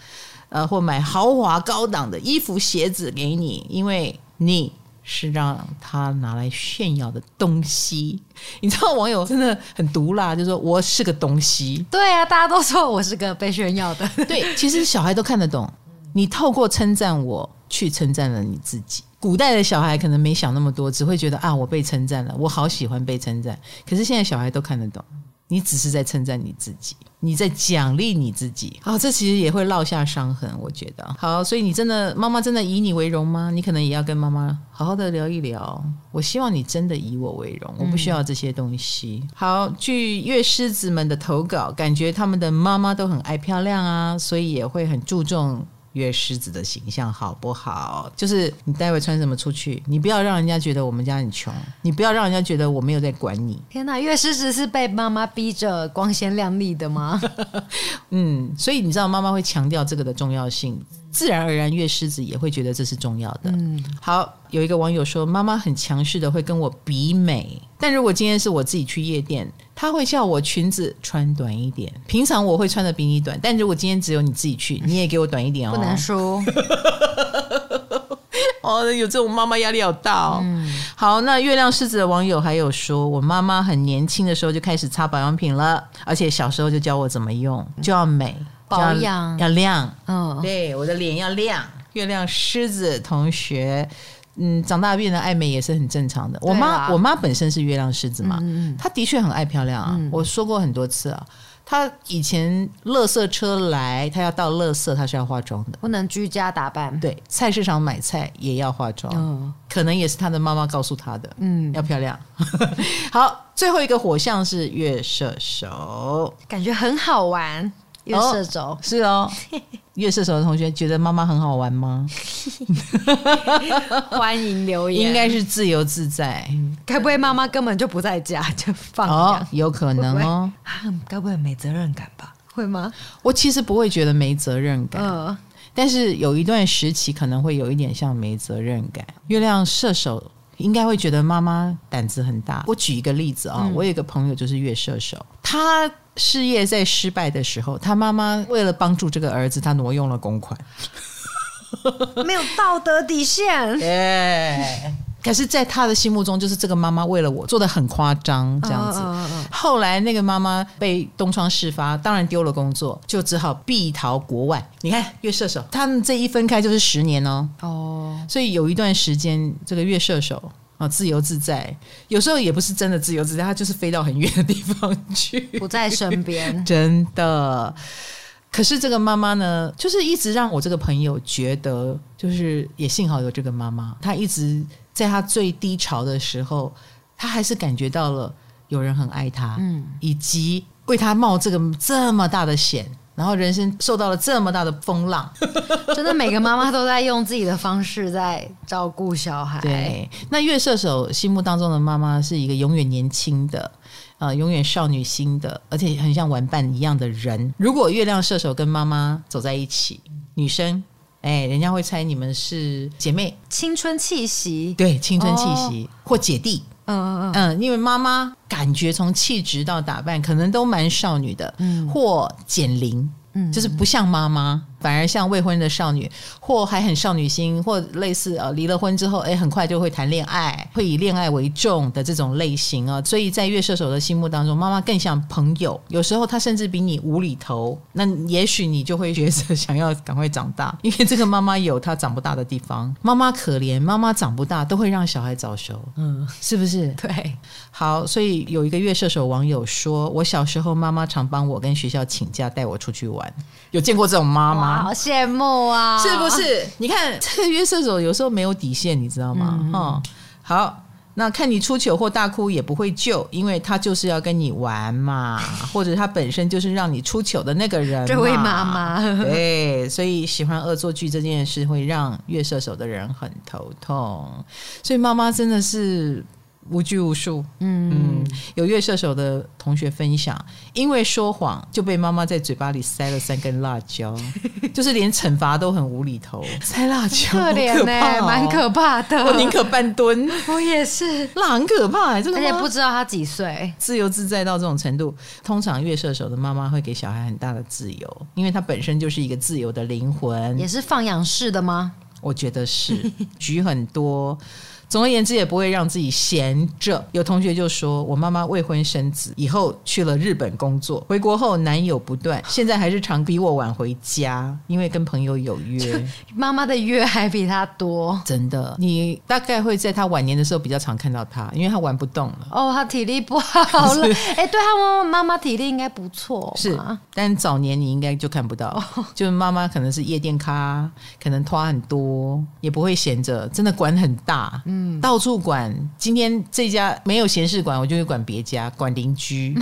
呃，或买豪华高档的衣服鞋子给你，因为你是让他拿来炫耀的东西。你知道网友真的很毒辣，就说我是个东西。对啊，大家都说我是个被炫耀的。对，其实小孩都看得懂。你透过称赞我，去称赞了你自己。古代的小孩可能没想那么多，只会觉得啊，我被称赞了，我好喜欢被称赞。可是现在小孩都看得懂，你只是在称赞你自己，你在奖励你自己。啊、哦，这其实也会落下伤痕，我觉得。好，所以你真的妈妈真的以你为荣吗？你可能也要跟妈妈好好的聊一聊。我希望你真的以我为荣，我不需要这些东西。嗯、好，据月狮子们的投稿，感觉他们的妈妈都很爱漂亮啊，所以也会很注重。月狮子的形象好不好？就是你待会穿什么出去，你不要让人家觉得我们家很穷，你不要让人家觉得我没有在管你。天哪，月狮子是被妈妈逼着光鲜亮丽的吗？嗯，所以你知道妈妈会强调这个的重要性。自然而然，月狮子也会觉得这是重要的。嗯，好，有一个网友说，妈妈很强势的会跟我比美，但如果今天是我自己去夜店，她会叫我裙子穿短一点。平常我会穿的比你短，但如果今天只有你自己去，你也给我短一点哦。不能输。哦，有这种妈妈压力好大哦。嗯，好，那月亮狮子的网友还有说，我妈妈很年轻的时候就开始擦保养品了，而且小时候就教我怎么用，就要美。保养要亮，嗯，对，我的脸要亮。月亮狮子同学，嗯，长大变得爱美也是很正常的。我妈，我妈本身是月亮狮子嘛，嗯，她的确很爱漂亮啊。我说过很多次啊，她以前垃圾车来，她要到垃圾，她是要化妆的，不能居家打扮。对，菜市场买菜也要化妆，可能也是她的妈妈告诉她的，嗯，要漂亮。好，最后一个火象是月射手，感觉很好玩。月射手、哦、是哦，月射手的同学觉得妈妈很好玩吗？欢迎留言，应该是自由自在。该不会妈妈根本就不在家就放哦，有可能哦。该不会没责任感吧？会吗？我其实不会觉得没责任感，呃、但是有一段时期可能会有一点像没责任感。月亮射手应该会觉得妈妈胆子很大。我举一个例子啊、我有一个朋友就是月射手，他。事业在失败的时候，他妈妈为了帮助这个儿子，他挪用了公款，没有道德底线。对，可是，在他的心目中，就是这个妈妈为了我做的很夸张，这样子。后来那个妈妈被东窗事发，当然丢了工作，就只好避逃国外。你看，月射手，他们这一分开就是十年哦。哦，所以有一段时间，这个月射手。啊，自由自在，有时候也不是真的自由自在，他就是飞到很远的地方去，不在身边，真的。可是这个妈妈呢，就是一直让我这个朋友觉得，就是也幸好有这个妈妈，她一直在他最低潮的时候，他还是感觉到了有人很爱他，嗯，以及为他冒这个这么大的险。然后人生受到了这么大的风浪，真 的每个妈妈都在用自己的方式在照顾小孩。对，那月射手心目当中的妈妈是一个永远年轻的，呃，永远少女心的，而且很像玩伴一样的人。如果月亮射手跟妈妈走在一起，女生哎，人家会猜你们是姐妹，青春气息，对，青春气息、哦、或姐弟，嗯嗯嗯，嗯，因为妈妈感觉从气质到打扮，可能都蛮少女的，嗯，或减龄，嗯，就是不像妈妈。反而像未婚的少女，或还很少女心，或类似呃离了婚之后，哎，很快就会谈恋爱，会以恋爱为重的这种类型啊。所以在月射手的心目当中，妈妈更像朋友。有时候她甚至比你无厘头，那也许你就会觉得想要赶快长大，因为这个妈妈有她长不大的地方。妈妈可怜，妈妈长不大都会让小孩早熟，嗯，是不是？对。好，所以有一个月射手网友说，我小时候妈妈常帮我跟学校请假带我出去玩，有见过这种妈妈？好羡慕啊！是不是？你看 这个月射手有时候没有底线，你知道吗？嗯、哦，好，那看你出糗或大哭也不会救，因为他就是要跟你玩嘛，或者他本身就是让你出糗的那个人。这位妈妈，对，所以喜欢恶作剧这件事会让月射手的人很头痛，所以妈妈真的是。无拘无束，嗯嗯，有月射手的同学分享，因为说谎就被妈妈在嘴巴里塞了三根辣椒，就是连惩罚都很无厘头，塞辣椒，可怜呢，蛮可怕的。我宁可半蹲，我也是，辣很可怕，真的。而且不知道他几岁，自由自在到这种程度。通常月射手的妈妈会给小孩很大的自由，因为他本身就是一个自由的灵魂。也是放养式的吗？我觉得是，举很多。总而言之，也不会让自己闲着。有同学就说：“我妈妈未婚生子，以后去了日本工作，回国后男友不断，现在还是常比我晚回家，因为跟朋友有约。妈妈的约还比他多，真的。你大概会在他晚年的时候比较常看到他，因为他玩不动了。哦，他体力不好了。哎，对他妈妈，妈妈体力应该不错，是。但早年你应该就看不到，哦、就是妈妈可能是夜店咖，可能拖很多，也不会闲着，真的管很大。嗯。嗯，到处管。今天这家没有闲事管，我就会管别家，管邻居。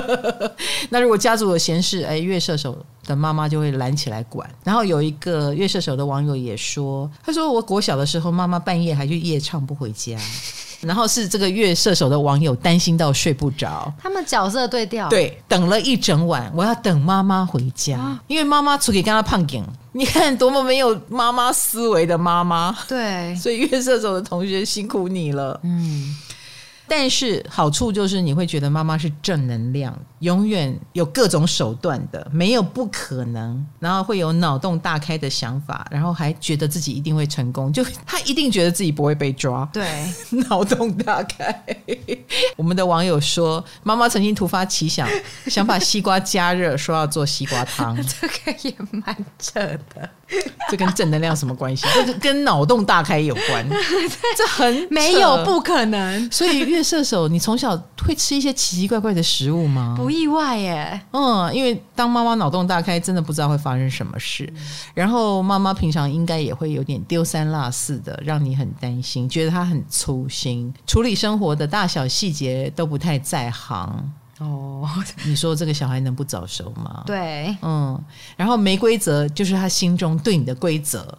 那如果家族有闲事，哎，月射手的妈妈就会拦起来管。然后有一个月射手的网友也说，他说我国小的时候，妈妈半夜还去夜唱不回家。然后是这个月射手的网友担心到睡不着。他们角色对调，对，等了一整晚，我要等妈妈回家，啊、因为妈妈出去跟他胖紧。你看多么没有妈妈思维的妈妈，对，所以月射手的同学辛苦你了，嗯。但是好处就是你会觉得妈妈是正能量，永远有各种手段的，没有不可能，然后会有脑洞大开的想法，然后还觉得自己一定会成功，就他一定觉得自己不会被抓。对，脑洞大开。我们的网友说，妈妈曾经突发奇想，想把西瓜加热，说要做西瓜汤，这个也蛮扯的。这跟正能量什么关系？这跟脑洞大开有关。这很没有不可能。所以月射手，你从小会吃一些奇奇怪怪的食物吗？不意外耶。嗯，因为当妈妈脑洞大开，真的不知道会发生什么事。然后妈妈平常应该也会有点丢三落四的，让你很担心，觉得她很粗心，处理生活的大小细节都不太在行。哦，你说这个小孩能不早熟吗？对，嗯，然后没规则就是他心中对你的规则，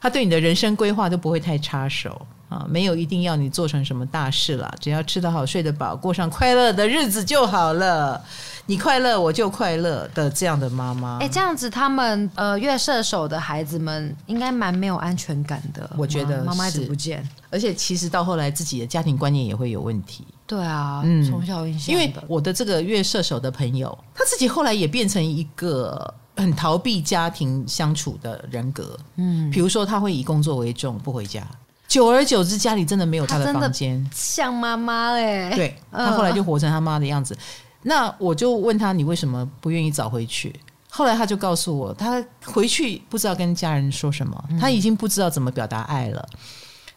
他对你的人生规划都不会太插手啊，没有一定要你做成什么大事了，只要吃得好、睡得饱，过上快乐的日子就好了。你快乐，我就快乐的这样的妈妈，哎，这样子他们呃月射手的孩子们应该蛮没有安全感的。我觉得妈妈一直不见，而且其实到后来自己的家庭观念也会有问题。对啊，嗯，从小影响。因为我的这个月射手的朋友，他自己后来也变成一个很逃避家庭相处的人格。嗯，比如说他会以工作为重，不回家，久而久之家里真的没有他的房间，像妈妈哎。对，他后来就活成他妈的样子。呃那我就问他，你为什么不愿意早回去？后来他就告诉我，他回去不知道跟家人说什么，他已经不知道怎么表达爱了。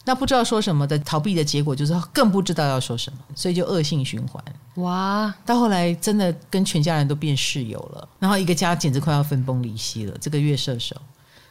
那不知道说什么的逃避的结果，就是更不知道要说什么，所以就恶性循环。哇！到后来真的跟全家人都变室友了，然后一个家简直快要分崩离析了。这个月射手，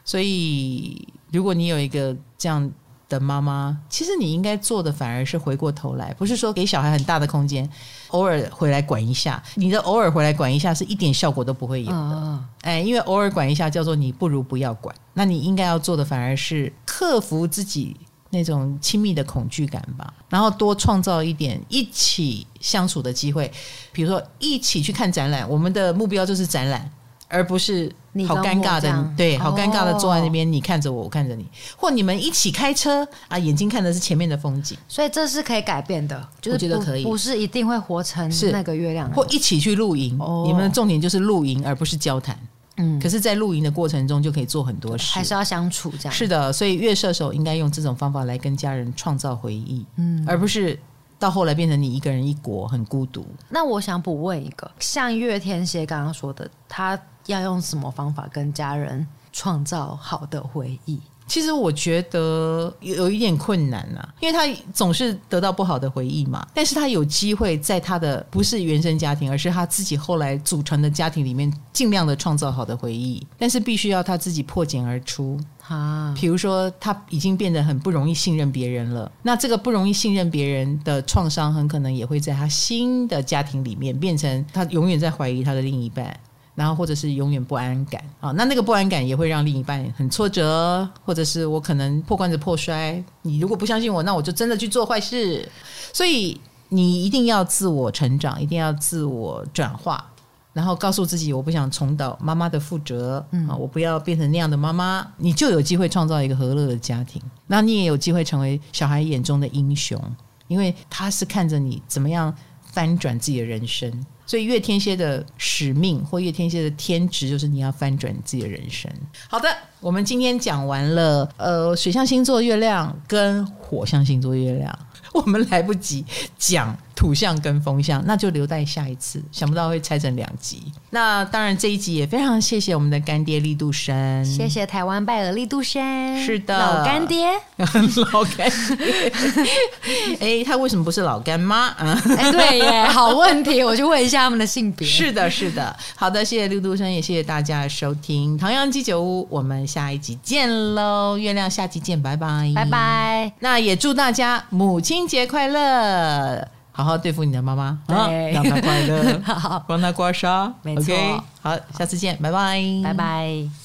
所以如果你有一个这样的妈妈，其实你应该做的反而是回过头来，不是说给小孩很大的空间，偶尔回来管一下。你的偶尔回来管一下是一点效果都不会有的。嗯、哎，因为偶尔管一下叫做你不如不要管。那你应该要做的反而是克服自己那种亲密的恐惧感吧，然后多创造一点一起相处的机会，比如说一起去看展览。我们的目标就是展览。而不是好尴尬的，对，好尴尬的坐在那边，哦、你看着我，我看着你，或你们一起开车啊，眼睛看的是前面的风景，所以这是可以改变的，就是、我觉得可以，不是一定会活成那个月亮，或一起去露营，哦、你们的重点就是露营，而不是交谈。嗯，可是，在露营的过程中就可以做很多事，还是要相处这样。是的，所以月射手应该用这种方法来跟家人创造回忆，嗯，而不是。到后来变成你一个人一国，很孤独。那我想补问一个，像月天蝎刚刚说的，他要用什么方法跟家人创造好的回忆？其实我觉得有有一点困难呐、啊，因为他总是得到不好的回忆嘛。但是他有机会在他的不是原生家庭，而是他自己后来组成的家庭里面，尽量的创造好的回忆。但是必须要他自己破茧而出啊。比如说他已经变得很不容易信任别人了，那这个不容易信任别人的创伤，很可能也会在他新的家庭里面变成他永远在怀疑他的另一半。然后或者是永远不安感啊，那那个不安感也会让另一半很挫折，或者是我可能破罐子破摔。你如果不相信我，那我就真的去做坏事。所以你一定要自我成长，一定要自我转化，然后告诉自己，我不想重蹈妈妈的覆辙，嗯，我不要变成那样的妈妈，你就有机会创造一个和乐的家庭。那你也有机会成为小孩眼中的英雄，因为他是看着你怎么样翻转自己的人生。所以月天蝎的使命或月天蝎的天职，就是你要翻转自己的人生。好的，我们今天讲完了，呃，水象星座月亮跟火象星座月亮。我们来不及讲土象跟风象，那就留待下一次。想不到会拆成两集。那当然这一集也非常谢谢我们的干爹力度生，谢谢台湾拜耳力度生，是的，老干爹，老干爹。哎，他为什么不是老干妈啊？哎，对耶，好问题，我去问一下他们的性别。是的，是的，好的，谢谢力度生，也谢谢大家的收听《唐阳鸡酒屋》，我们下一集见喽，月亮下集见，拜拜，拜拜。那也祝大家母亲节快乐！好好对付你的妈妈，对，让她快乐，好，帮她刮痧，没错。Okay? 好，下次见，拜拜，拜拜。